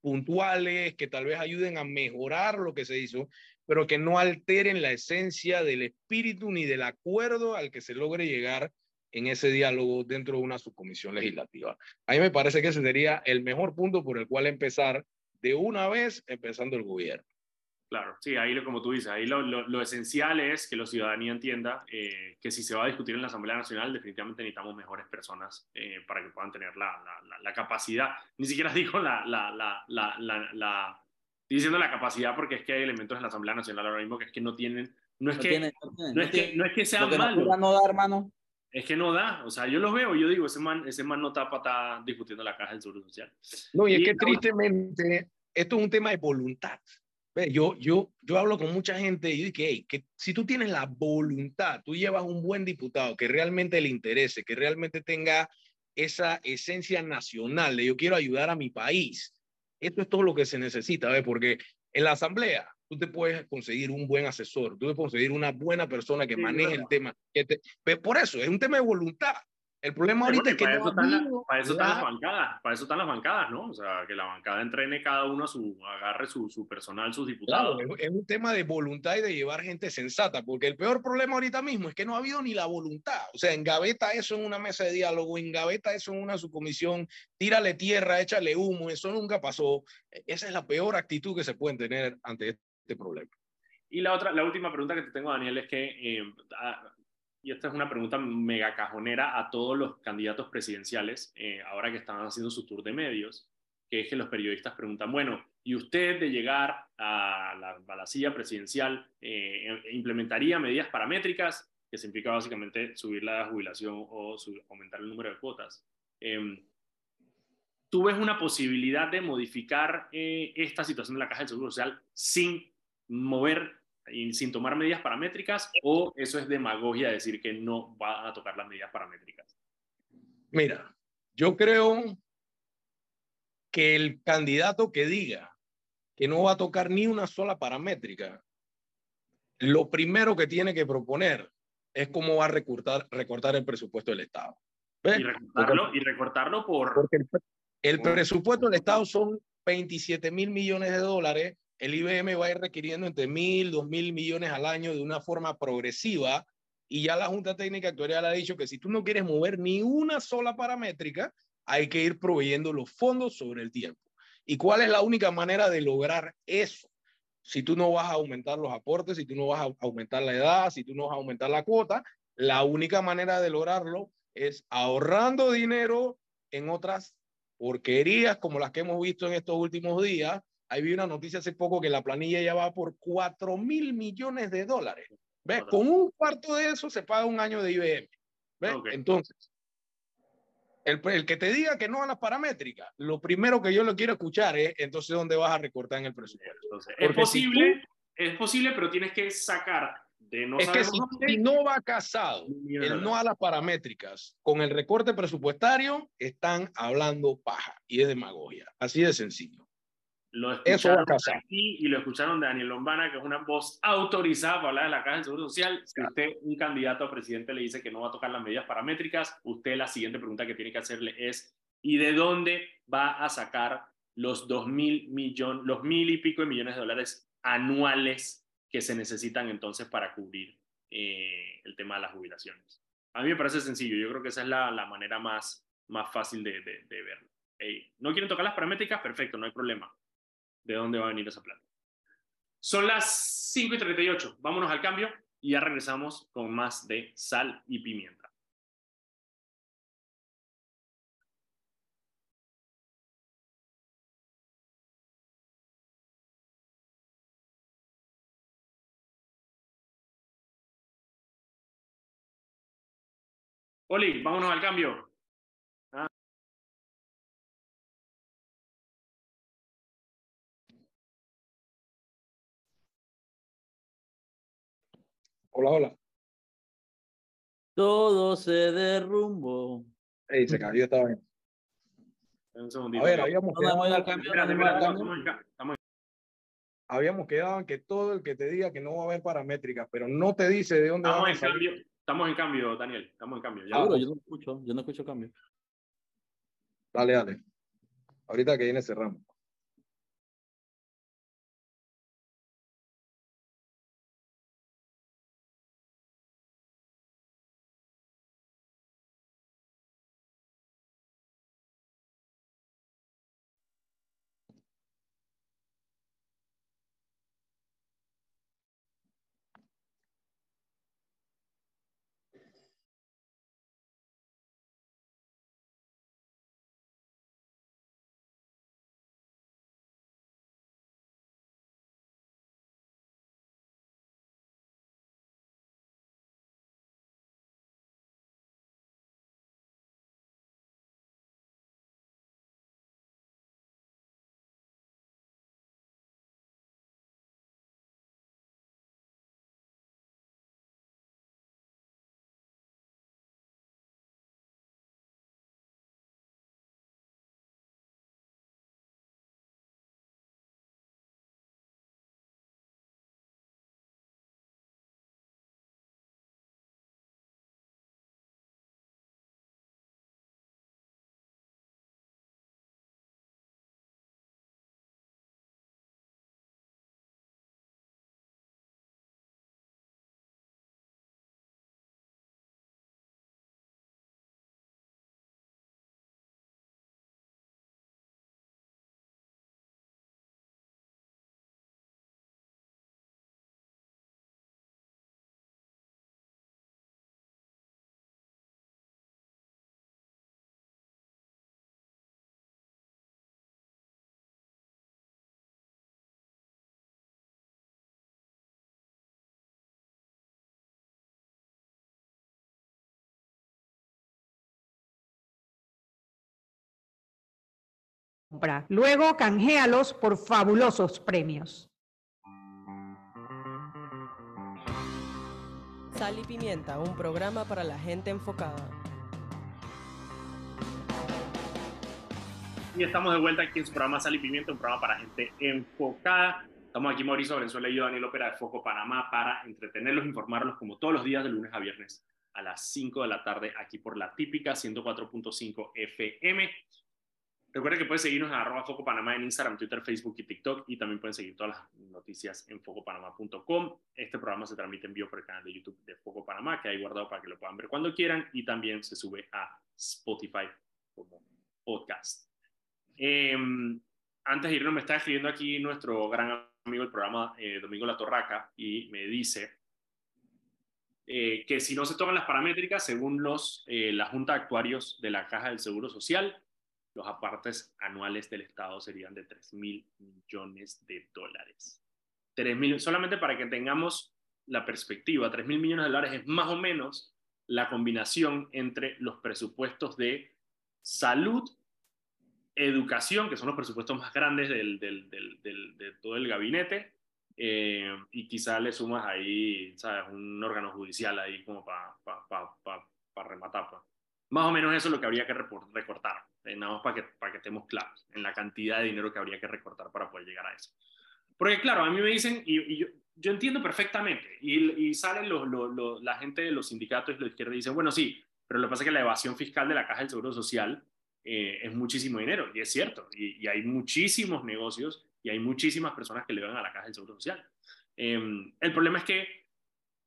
puntuales, que tal vez ayuden a mejorar lo que se hizo, pero que no alteren la esencia del espíritu ni del acuerdo al que se logre llegar en ese diálogo dentro de una subcomisión legislativa. A mí me parece que ese sería el mejor punto por el cual empezar de una vez empezando el gobierno. Claro, sí, ahí lo, como tú dices, ahí lo, lo, esencial es que la ciudadanía entienda eh, que si se va a discutir en la Asamblea Nacional, definitivamente necesitamos mejores personas eh, para que puedan tener la, la, la, capacidad, ni siquiera digo la, la, la, la, estoy diciendo la capacidad porque es que hay elementos en la Asamblea Nacional ahora mismo que es que no tienen, no es, que, no, es que, no es que sean malos. No da, hermano. Es que no da, o sea, yo los veo, yo digo, ese man, ese man no está para estar discutiendo la caja del Seguro Social. No, y es que tristemente esto es un tema de voluntad. Yo, yo, yo hablo con mucha gente y digo que, que si tú tienes la voluntad, tú llevas un buen diputado que realmente le interese, que realmente tenga esa esencia nacional de yo quiero ayudar a mi país. Esto es todo lo que se necesita, ¿ves? porque en la asamblea tú te puedes conseguir un buen asesor, tú puedes conseguir una buena persona que maneje el tema. Que por eso, es un tema de voluntad. El problema ahorita es que para, eso están para eso están las bancadas, para eso están las bancadas, ¿no? O sea, que la bancada entrene cada uno a su, agarre su, su personal, sus diputados. Claro, es un tema de voluntad y de llevar gente sensata, porque el peor problema ahorita mismo es que no ha habido ni la voluntad. O sea, engaveta eso en una mesa de diálogo, engaveta eso en una subcomisión, tírale tierra, échale humo, eso nunca pasó. Esa es la peor actitud que se puede tener ante este problema. Y la otra, la última pregunta que te tengo, Daniel, es que eh, y esta es una pregunta mega cajonera a todos los candidatos presidenciales, eh, ahora que están haciendo su tour de medios, que es que los periodistas preguntan, bueno, ¿y usted de llegar a la, silla presidencial eh, implementaría medidas paramétricas, que significa básicamente subir la jubilación o aumentar el número de cuotas? Em, ¿Tú ves una posibilidad de modificar eh, esta situación de la Caja del Seguro Social sin mover sin tomar medidas paramétricas o eso es demagogia decir que no va a tocar las medidas paramétricas? Mira, yo creo que el candidato que diga que no va a tocar ni una sola paramétrica, lo primero que tiene que proponer es cómo va a recortar, recortar el presupuesto del Estado. Y recortarlo, y recortarlo por... Porque el, el presupuesto del Estado son 27 mil millones de dólares el IBM va a ir requiriendo entre mil, dos mil millones al año de una forma progresiva y ya la Junta Técnica Actuarial ha dicho que si tú no quieres mover ni una sola paramétrica, hay que ir proveyendo los fondos sobre el tiempo. ¿Y cuál es la única manera de lograr eso? Si tú no vas a aumentar los aportes, si tú no vas a aumentar la edad, si tú no vas a aumentar la cuota, la única manera de lograrlo es ahorrando dinero en otras porquerías como las que hemos visto en estos últimos días, Ahí vi una noticia hace poco que la planilla ya va por 4 mil millones de dólares. ¿Ves? Con un cuarto de eso se paga un año de IBM. ¿Ves? Entonces, el, el, que te diga que no a las paramétricas, lo primero que yo lo quiero escuchar es entonces dónde vas a recortar en el presupuesto. Entonces, es posible, si tú, es posible, pero tienes que sacar de no Es que si, si, no va casado el no a las paramétricas con el recorte presupuestario, están hablando paja y es demagogia. Así de sencillo. Lo escucharon Eso aquí y lo escucharon de Daniel Lombana, que es una voz autorizada para hablar de la Caja del Seguro Social. Si usted, un candidato a presidente, le dice que no va a tocar las medidas paramétricas, usted la siguiente pregunta que tiene que hacerle es, ¿y de dónde va a sacar los dos mil millones, los mil y pico de millones de dólares anuales que se necesitan entonces para cubrir eh, el tema de las jubilaciones? A mí me parece sencillo, yo creo que esa es la, la manera más, más fácil de, de, de verlo. Hey, ¿No quieren tocar las paramétricas? Perfecto, no hay problema de dónde va a venir esa plata. Son las 5 y 38. Vámonos al cambio y ya regresamos con más de sal y pimienta. Oli, vámonos al cambio. Hola, hola. Todo se derrumbó. Ey, se cayó esta vez. Un segundito. A ver, habíamos quedado, habíamos quedado en que todo el que te diga que no va a haber paramétricas, pero no te dice de dónde estamos van a en salir. cambio. Estamos en cambio, Daniel. Estamos en cambio. Ya. Seguro, yo no escucho, yo no escucho cambio. Dale, dale. Ahorita que viene cerramos. Compra. Luego canjealos por fabulosos premios. Sal y Pimienta, un programa para la gente enfocada. Y estamos de vuelta aquí en su programa Sal y Pimienta, un programa para gente enfocada. Estamos aquí Mauricio Valenzuela y yo, Daniel Ópera de Foco Panamá, para entretenerlos, informarlos como todos los días de lunes a viernes a las 5 de la tarde aquí por la típica 104.5 FM. Recuerden que pueden seguirnos en arroba Foco Panamá en Instagram, Twitter, Facebook y TikTok y también pueden seguir todas las noticias en focopanamá.com. Este programa se transmite en vivo por el canal de YouTube de Foco Panamá, que hay guardado para que lo puedan ver cuando quieran y también se sube a Spotify como podcast. Eh, antes de irnos, me está escribiendo aquí nuestro gran amigo del programa, eh, Domingo La Torraca, y me dice eh, que si no se toman las paramétricas, según los, eh, la Junta de Actuarios de la Caja del Seguro Social, los apartes anuales del Estado serían de 3 mil millones de dólares. 3 mil, solamente para que tengamos la perspectiva, 3 mil millones de dólares es más o menos la combinación entre los presupuestos de salud, educación, que son los presupuestos más grandes del, del, del, de todo el gabinete, eh, y quizá le sumas ahí, ¿sabes? Un órgano judicial ahí como para pa, rematar. Pues. Más o menos eso es lo que habría que recortar, eh, nada más para que, para que estemos claros en la cantidad de dinero que habría que recortar para poder llegar a eso. Porque claro, a mí me dicen, y, yo, yo, entiendo perfectamente, y, y salen los, los, la gente de los sindicatos y la izquierda y dicen, bueno, sí, pero lo que pasa es que la evasión fiscal de la Caja del Seguro Social eh, es muchísimo dinero, y es cierto, y, y hay muchísimos negocios y hay muchísimas personas que le van a la caja del Seguro Social. Em, el problema es que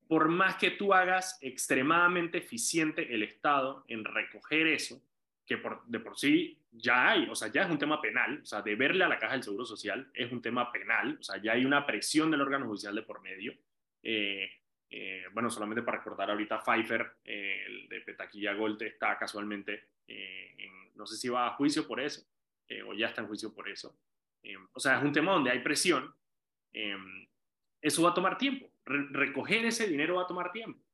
por más que tú hagas extremadamente eficiente el Estado en recoger eso, que por, de por sí ya hay, o sea, ya es un tema penal, o sea, deberle a la caja del Seguro Social es un tema penal, o sea, ya hay una presión del órgano judicial de por medio. Eh, eh, bueno, solamente para recordar ahorita, Pfeiffer, eh, el de Petaquilla Gold, está casualmente, en, no sé si va a juicio por eso, o ya está en juicio por eso. Em, o sea, es un tema donde hay presión. Eso va a tomar tiempo. recoger ese dinero va a tomar tiempo.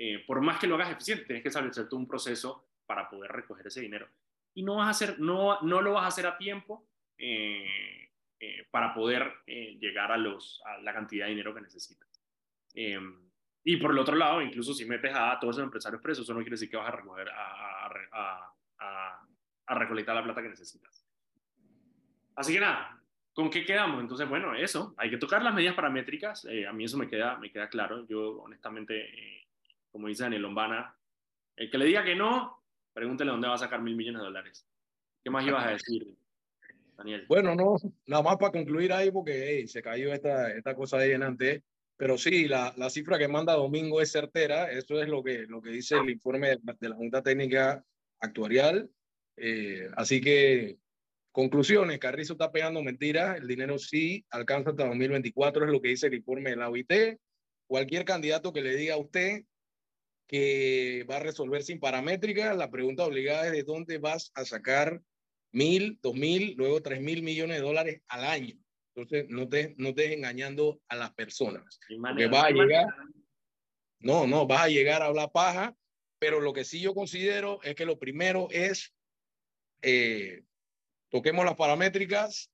Eh, por más que lo hagas eficiente, tienes que establecer todo un proceso para poder recoger ese dinero. Y no, vas a hacer, no, no lo vas a hacer a tiempo eh, eh, para poder llegar a, los, a la cantidad de dinero que necesitas. Em, y por el otro lado, incluso si metes a todos esos empresarios presos, eso no quiere decir que vas a recoger, a, a, a recolectar la plata que necesitas. Así que nada, ¿con qué quedamos? Entonces, bueno, eso, hay que tocar las medidas paramétricas, eh, a mí eso me queda, me queda claro, yo honestamente, eh, como dice Daniel Lombana, el que le diga que no, pregúntele dónde va a sacar mil millones de dólares. ¿Qué más ibas a decir, Daniel? Bueno, no, nada más para concluir ahí, porque se cayó esta, esta cosa ahí en pero sí, la, la, cifra que manda Domingo es certera, eso es lo que, lo que dice el informe de, la Junta Técnica Actuarial, eh, así que Conclusiones, Carrizo está pegando mentiras, el dinero sí alcanza hasta 2024, es lo que dice el informe de la OIT. Cualquier candidato que le diga a usted que va a resolver sin paramétrica, la pregunta obligada es de dónde vas a sacar mil, dos mil, luego tres mil millones de dólares al año. Entonces, no te, no te engañando a las personas. Que vas a llegar, no, no, vas a llegar a hablar paja, pero lo que sí yo considero es que lo primero es eh, toquemos las paramétricas,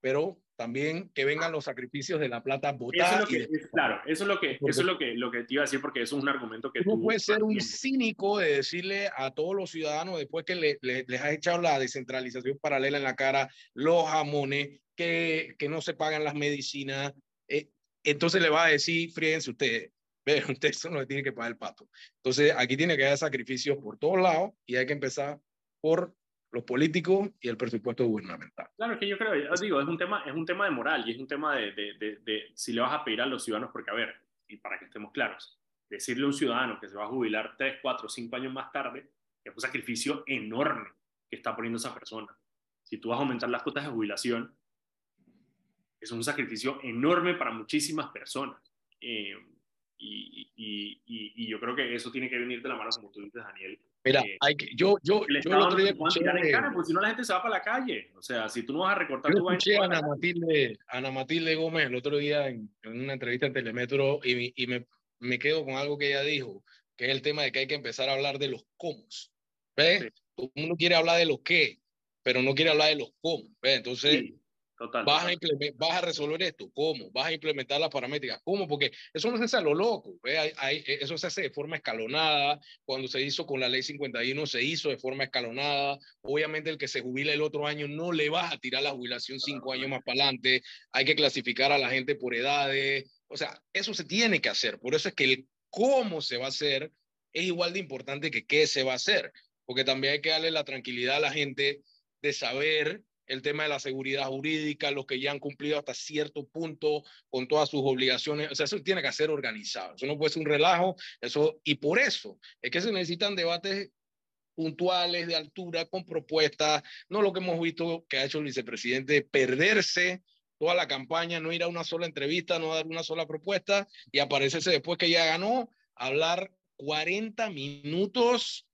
pero también que vengan los sacrificios de la plata botada. Eso es lo que, claro, eso es lo que, eso es lo que, lo que te iba a decir porque eso es un argumento que tú... No puede ser un cínico de decirle a todos los ciudadanos después que le, les has echado la descentralización paralela en la cara, los jamones, que, que no se pagan las medicinas, eh, entonces le va a decir, fríense ustedes, pero usted eso no le tiene que pagar el pato. Entonces aquí tiene que haber sacrificios por todos lados y hay que empezar por los políticos y el presupuesto gubernamental. Claro, que yo creo, os digo, es un tema, es un tema de moral y es un tema de, de, de, si le vas a pedir a los ciudadanos, porque a ver, y para que estemos claros, decirle a un ciudadano que se va a jubilar 3, 4, 5 años más tarde, es un sacrificio enorme que está poniendo esa persona. Si tú vas a aumentar las cuotas de jubilación, es un sacrificio enorme para muchísimas personas. Eh, y, y, yo creo que eso tiene que venir de la mano, como tú dices, Daniel, Mira, eh, hay que, yo, yo, el yo el otro día escuché, en cara, porque si no la gente se va para la calle. O sea, si tú no vas a recortar yo tu escuché a Ana Matilde, Ana Matilde Gómez el otro día en, en una entrevista en Telemetro y, y me, me, quedo con algo que ella dijo, que es el tema de que hay que empezar a hablar de los cómo. ¿Ves? Sí. Todo el mundo quiere hablar de los qué, pero no quiere hablar de los cómo. ¿Ves? Entonces, sí. Total, vas. A vas, a resolver esto. ¿Cómo? Vas a implementar las paramétricas. ¿Cómo? Porque eso no se hace a lo loco. Hay, hay, eso se hace de forma escalonada. Cuando se hizo con la ley 51, se hizo de forma escalonada. Obviamente, el que se jubila el otro año no le vas a tirar la jubilación cinco años más para adelante. Hay que clasificar a la gente por edades. O sea, eso se tiene que hacer. Por eso es que el cómo se va a hacer es igual de importante que qué se va a hacer. Porque también hay que darle la tranquilidad a la gente de saber el tema de la seguridad jurídica, los que ya han cumplido hasta cierto punto con todas sus obligaciones. O sea, eso tiene que ser organizado. Eso no puede ser un relajo. Eso, y por eso es que se necesitan debates puntuales, de altura, con propuestas, no lo que hemos visto que ha hecho el vicepresidente, perderse toda la campaña, no ir a una sola entrevista, no dar una sola propuesta y aparecerse después que ya ganó, hablar 40 minutos,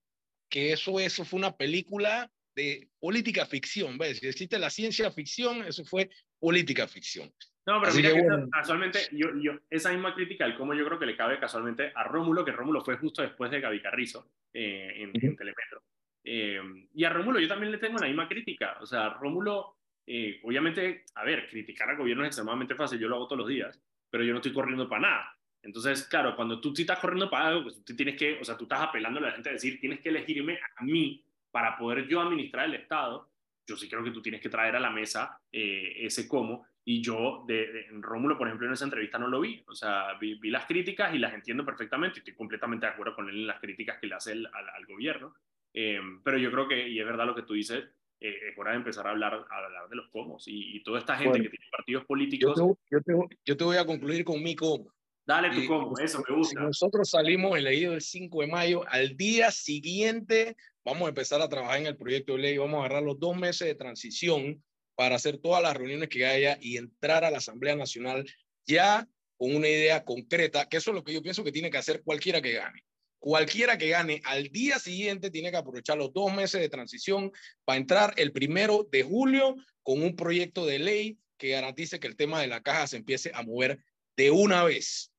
que eso, eso fue una película de política ficción, ¿ves? Si existe la ciencia ficción, eso fue política ficción. No, pero Así mira que, que bueno. casualmente, yo, yo, esa misma crítica, el cómo yo creo que le cabe casualmente a Rómulo, que Rómulo fue justo después de Gaby Carrizo eh, en, uh -huh. en, Telemetro. Eh, y a Rómulo yo también le tengo la misma crítica. O sea, Rómulo, eh, obviamente, a ver, criticar al gobierno es extremadamente fácil, yo lo hago todos los días, pero yo no estoy corriendo para nada. Entonces, claro, cuando tú sí estás corriendo para algo, pues tú tienes que, o sea, tú estás apelando a la gente a decir, tienes que elegirme a mí para poder yo administrar el Estado. Yo sí creo que tú tienes que traer a la mesa eh, ese cómo. Y yo, de, en Rómulo, por ejemplo, en esa entrevista no lo vi. O sea, vi, las críticas y las entiendo perfectamente. Estoy completamente de acuerdo con él en las críticas que le hace al, al, gobierno. Eh, pero yo creo que, y es verdad lo que tú dices, eh, es hora de empezar a hablar, a hablar de los cómo. Y, y toda esta gente que tiene partidos políticos. Yo te, yo, te, yo te, voy a concluir con mi cómo. Dale tu cómo, eso me gusta. Nosotros salimos el leído el 5 de mayo, al día siguiente vamos a empezar a trabajar en el proyecto de ley, vamos a agarrar los dos meses de transición para hacer todas las reuniones que haya y entrar a la Asamblea Nacional ya con una idea concreta, que eso es lo que yo pienso que tiene que hacer cualquiera que gane. Cualquiera que gane al día siguiente tiene que aprovechar los dos meses de transición para entrar el primero de julio con un proyecto de ley que garantice que el tema de la caja se empiece a mover de una vez.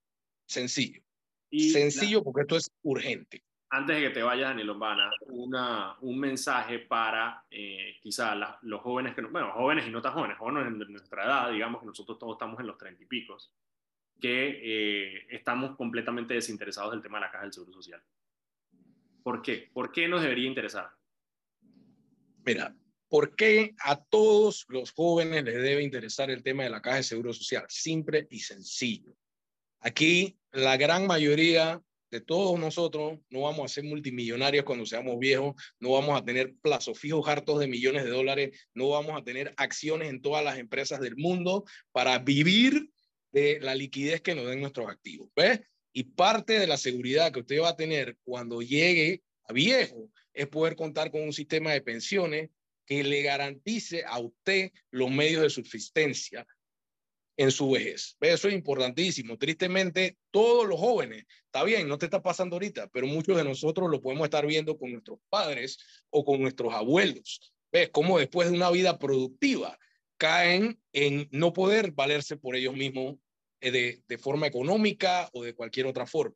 Sencillo. Y Sencillo la... porque esto es urgente antes de que te vayas, Daniel Lombana, una, un mensaje para eh, quizá la, los jóvenes, que no, bueno, jóvenes y no tan jóvenes, jóvenes de nuestra edad, digamos que nosotros todos estamos en los treinta y picos, que eh, estamos completamente desinteresados del tema de la caja del Seguro Social. ¿Por qué? ¿Por qué nos debería interesar? Mira, ¿por qué a todos los jóvenes les debe interesar el tema de la caja de Seguro Social? Simple y sencillo. Aquí la gran mayoría de todos nosotros no vamos a ser multimillonarios cuando seamos viejos, no vamos a tener plazos fijos hartos de millones de dólares, no vamos a tener acciones en todas las empresas del mundo para vivir de la liquidez que nos den nuestros activos. ¿Ves? Y parte de la seguridad que usted va a tener cuando llegue a viejo es poder contar con un sistema de pensiones que le garantice a usted los medios de subsistencia en su vejez. Eso es importantísimo. Tristemente, todos los jóvenes, está bien, no te está pasando ahorita, pero muchos de nosotros lo podemos estar viendo con nuestros padres o con nuestros abuelos. ¿Ves? Cómo después de una vida productiva caen en no poder valerse por ellos mismos eh, de, de forma económica o de cualquier otra forma.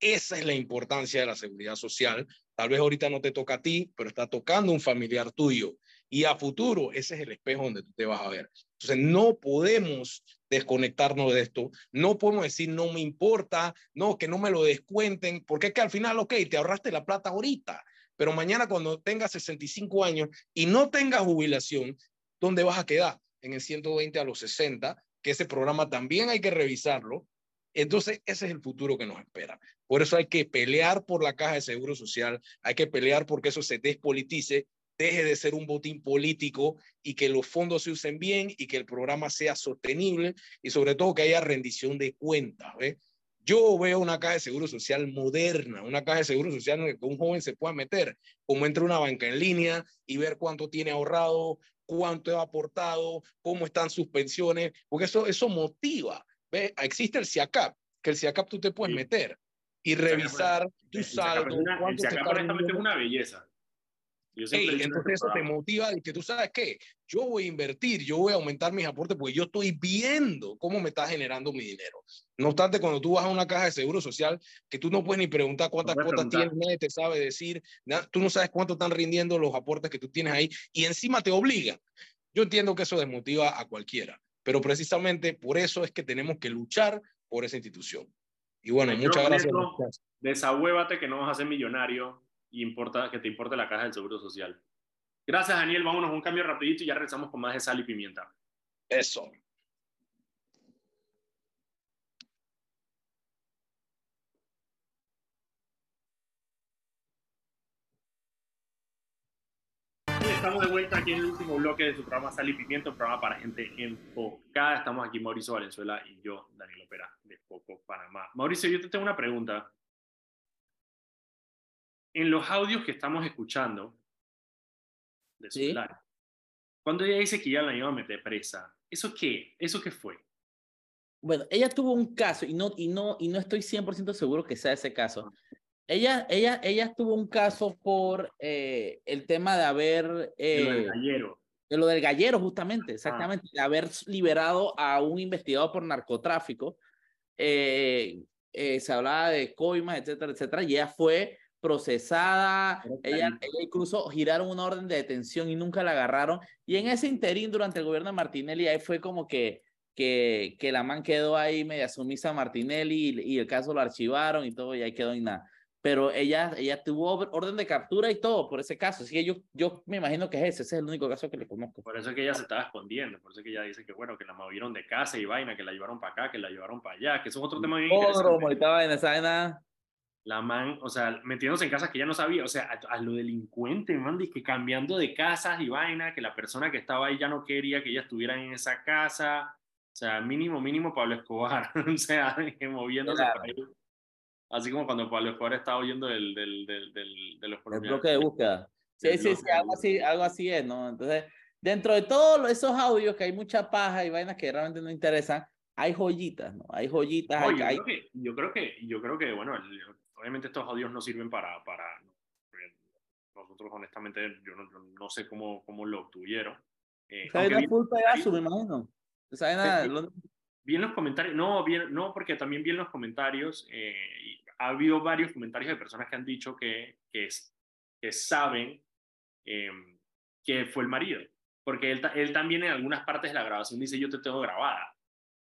Esa es la importancia de la seguridad social. Tal vez ahorita no te toca a ti, pero está tocando un familiar tuyo. Y a futuro, ese es el espejo donde tú te vas a ver. Entonces, no podemos desconectarnos de esto. No podemos decir, no me importa, no, que no me lo descuenten, porque es que al final, ok, te ahorraste la plata ahorita, pero mañana cuando tengas 65 años y no tengas jubilación, ¿dónde vas a quedar? En el 120 a los 60, que ese programa también hay que revisarlo. Entonces, ese es el futuro que nos espera. Por eso hay que pelear por la caja de seguro social, hay que pelear porque eso se despolitice deje de ser un botín político y que los fondos se usen bien y que el programa sea sostenible y sobre todo que haya rendición de cuentas. Yo veo una caja de seguro social moderna, una caja de seguro social en la que un joven se pueda meter, como entre una banca en línea y ver cuánto tiene ahorrado, cuánto ha aportado, cómo están sus pensiones, porque eso, eso motiva. ¿Ve? Existe el CIACAP, que el CIACAP tú te puedes meter y revisar tu saldo. El CIACAP es una belleza entonces eso te motiva y que tú sabes que yo voy a invertir, yo voy a aumentar mis aportes porque yo estoy viendo cómo me está generando mi dinero. No obstante, cuando tú vas a una caja de seguro social, que tú no puedes ni preguntar cuántas no cuotas tienes, nadie te sabe decir, tú no sabes cuánto están rindiendo los aportes que tú tienes ahí y encima te obliga. Yo entiendo que eso desmotiva a cualquiera, pero precisamente por eso es que tenemos que luchar por esa institución. Y bueno, muchas gracias. Desahuévate que no vas a ser millonario y importa, que te importe la caja del Seguro Social. Gracias, Daniel. Vámonos a un cambio rapidito y ya regresamos con más de sal y pimienta. Eso. Estamos de vuelta aquí en el último bloque de su programa Sal y Pimienta, un programa para gente enfocada. Estamos aquí Mauricio Valenzuela y yo, Daniel Opera, de Foco, Panamá. Mauricio, yo te tengo una pregunta en los audios que estamos escuchando de ¿Sí? cuando ella dice que ya la iba a meter presa, ¿eso qué? ¿Eso qué fue? Bueno, ella tuvo un caso y no, y no, y no estoy 100% seguro que sea ese caso. Ella, ella, ella tuvo un caso por eh, el tema de haber... Eh, de lo del gallero. De lo del gallero, justamente, exactamente. De haber liberado a un investigador por narcotráfico. Eh, se hablaba de coimas, etcétera, etcétera. Y ella fue procesada, ella, ella incluso giraron una orden de detención y nunca la agarraron. Y en ese interín durante el gobierno de Martinelli, ahí fue como que, que, que la man quedó ahí media sumisa a Martinelli y, y el caso lo archivaron y todo, y ahí quedó en nada. Pero ella, ella tuvo or- orden de captura y todo por ese caso. Así que yo, yo me imagino que es ese, ese es el único caso que le conozco. Por eso es que ella se estaba escondiendo, por eso es que ella dice que bueno, que la movieron de casa y vaina, que la llevaron para acá, que la llevaron para allá, que eso es otro tema bien interesante. en esa vaina. La man, o sea, metiéndose en casas que ya no sabía, o sea, a, a lo delincuente, man, que cambiando de casas y vaina, que la persona que estaba ahí ya no quería que ella estuviera en esa casa, o sea, mínimo, mínimo Pablo Escobar, o sea, moviéndose Claro. por ahí. Así como cuando Pablo Escobar estaba huyendo del, del, del, del- de los El bloque de búsqueda. Sí, sí, sí, algo así, algo así es, ¿no? Entonces, dentro de todos esos audios que hay mucha paja y vainas que realmente no interesan, hay joyitas, ¿no? Hay joyitas, No, hay, yo, hay- creo que, yo creo que, yo creo que, bueno, obviamente estos audios no sirven para, para nosotros honestamente, yo no, yo no sé cómo, cómo lo obtuvieron. Eh, vaina vi, full pedazo, me imagino. Vaina, Sí. lo- vi en los comentarios, no, vi- no, porque también vi en los comentarios, eh, y ha habido varios comentarios de personas que han dicho que, que, es- que saben eh, que fue el marido. Porque él, él también en algunas partes de la grabación dice, yo te tengo grabada.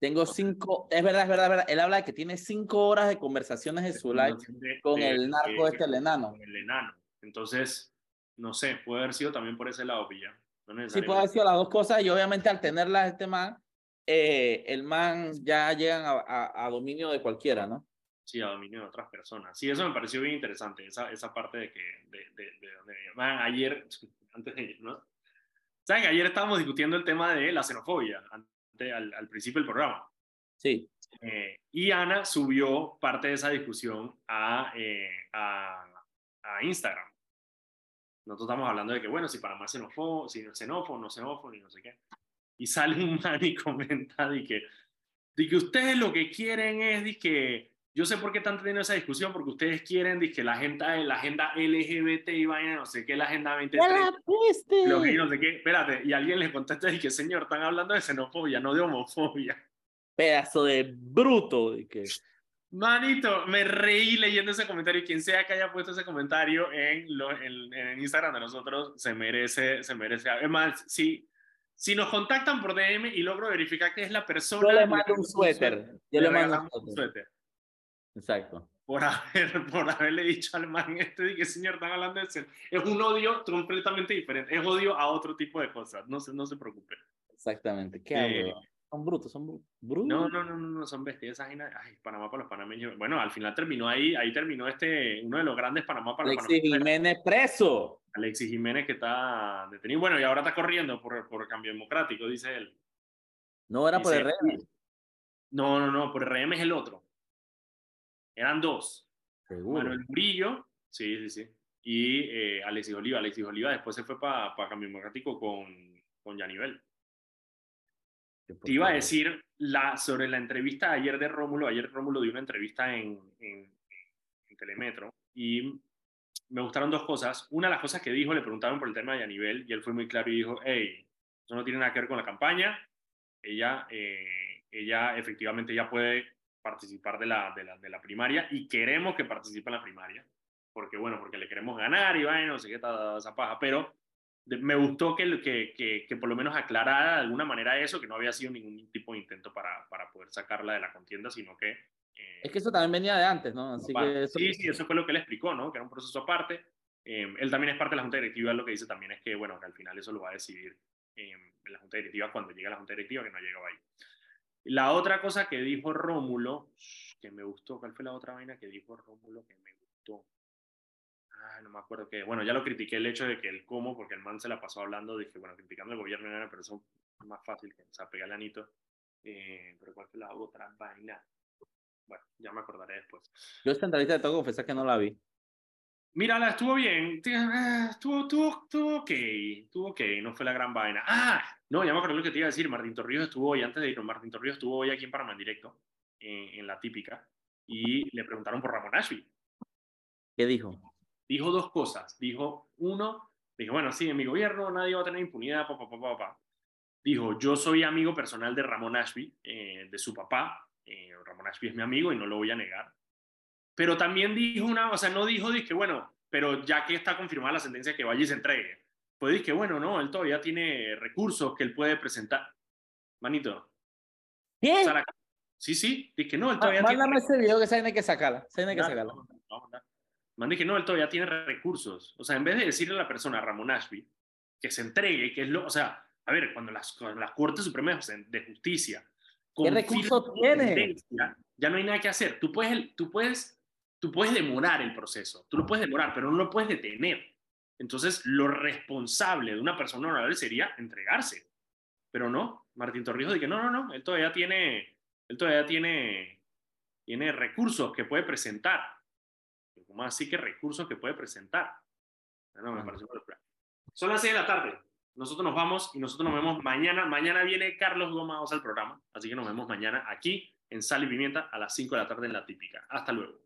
Tengo cinco, es verdad, es verdad, es verdad. Él habla de que tiene cinco horas de conversaciones en su live De- con de- el narco de- este, el enano. con el enano. Entonces, no sé, puede haber sido también por ese lado, Pilla. No Sí, puede haber sido las dos cosas y obviamente al tenerlas este man, eh, el man ya llegan a, a- a dominio de cualquiera, ¿no? Sí, a dominio de otras personas. Sí, eso me pareció bien interesante, esa, esa parte de que, de, de, de donde, man, ayer, antes de, ¿no? ¿Saben ayer estábamos discutiendo el tema de la xenofobia, ante- al, al principio del programa? Sí. Eh, y Ana subió parte de esa discusión a, eh, a, a Instagram. Nosotros estamos hablando de que, bueno, si Panamá es xenófobo, si no es xenófobo, no xenófobo, y no sé qué. Y sale un man y comenta de que, de que ustedes lo que quieren es de que, yo sé por qué están teniendo esa discusión, porque ustedes quieren que la agenda, la agenda LGBT y vaina, no sé qué, la agenda 2030, peste! lo que no sé qué, espérate, y alguien les contesta y que, señor, están hablando de xenofobia, no de homofobia. Pedazo de bruto. De que... Manito, me reí leyendo ese comentario. Quien sea que haya puesto ese comentario en, lo, en, en Instagram de nosotros se merece, se merece. Es más, si, si nos contactan por DM y logro verificar que es la persona. Yo le le mando un suéter. Yo le mando un regalamos un suéter. Exacto. Por, haber, por haberle dicho al man este de que señor están hablando de eso. Es un odio completamente diferente. Es odio a otro tipo de cosas. No se, no se preocupe. Exactamente. ¿Qué Eh? Son brutos, son bru- brutos. No, no, no, no, no son bestias. Ay, Panamá para los panameños. Bueno, al final terminó ahí, ahí terminó este, uno de los grandes Panamá para los Alexis panameños. Jiménez preso. Alexis Jiménez que está detenido. Bueno, y ahora está corriendo por, por cambio democrático, dice él. No era por el rey. No, no, no, por RM es el otro. Eran dos. Seguro. Manuel Murillo, sí, sí, sí. Y eh, Alexis Oliva. Alexis Oliva después se fue para cambio democrático con, con Yanivel. Te iba a decir la, sobre la entrevista de ayer de Rómulo. Ayer Rómulo dio una entrevista en, en, en Telemetro y me gustaron dos cosas. Una de las cosas que dijo, le preguntaron por el tema de Yanivel y él fue muy claro y dijo, hey, eso no tiene nada que ver con la campaña. Ella, eh, ella efectivamente ya puede participar de la, de, la, de la primaria y queremos que participe en la primaria. Porque, bueno, porque le queremos ganar y bueno, no sé qué tal esa paja. Pero de- me gustó que, que, que, que por lo menos aclarara de alguna manera eso, que no había sido ningún tipo de intento para, para poder sacarla de la contienda, sino que... eh, Es que eso también venía de antes, ¿no? Así que eso- Sí, sí, eso fue lo que él explicó, ¿no? Que era un proceso aparte. Eh, él también es parte de la Junta Directiva, lo que dice también es que, bueno, que al final eso lo va a decidir eh, la Junta Directiva cuando llegue a la Junta Directiva, que no ha llegado ahí. La otra cosa que dijo Rómulo, que me gustó, ¿cuál fue la otra vaina que dijo Rómulo que me gustó? Ah, no me acuerdo qué. Bueno, ya lo critiqué el hecho de que el cómo, porque el man se la pasó hablando, dije, bueno, criticando el gobierno, pero eso es más fácil que, o sea, anito. Eh, pero ¿cuál fue la otra vaina? Bueno, ya me acordaré después. Yo esta entrevista te tengo que confesar que no la vi. Mírala, estuvo bien. Ah, Estuvo, estuvo, estuvo ok. Estuvo ok, no fue la gran vaina. Ah, no, ya me acordé lo que te iba a decir. Martín Torrijos estuvo hoy, antes de irnos, Martín Torrijos estuvo hoy aquí en Panamá en directo, en, en la típica, y le preguntaron por Ramón Ashby. ¿Qué dijo? Dijo dos cosas. Dijo, uno, dijo, bueno, sí, en mi gobierno nadie va a tener impunidad, papá, papá, papá. Dijo, yo soy amigo personal de Ramón Ashby, eh, de su papá. Eh, Ramón Ashby es mi amigo y no lo voy a negar. Pero también dijo una, o sea, no dijo, dije, bueno, pero ya que está confirmada la sentencia que vaya y se entregue, pues dije, bueno, no, él todavía tiene recursos que él puede presentar. Manito. ¿Qué? o sea, la- sí, sí, dije, no, él Ah, todavía Mándame tiene ese video que esa tiene que sacarla. esa tiene que sacarla. vamos a mandar. Man, dije, no, él todavía tiene recursos. O sea, en vez de decirle a la persona, Ramón Ashby, que se entregue, que es lo, o sea, a ver, cuando las, cuando las Cortes Supremas de Justicia confirman recursos tiene? ya no hay nada que hacer. Tú puedes, tú puedes, tú puedes demorar el proceso, tú lo puedes demorar, pero no lo puedes detener. Entonces, lo responsable de una persona honorable sería entregarse. Pero no, Martín Torrijos dice que no, no, no, él todavía tiene, él todavía tiene, tiene recursos que puede presentar. ¿Cómo así que recursos que puede presentar? No, me locura. Son las 6 de la tarde. Nosotros nos vamos y nosotros nos vemos mañana. Mañana viene Carlos Gómez al programa, así que nos vemos mañana aquí en Sal y Pimienta a las 5 de la tarde en la típica. Hasta luego.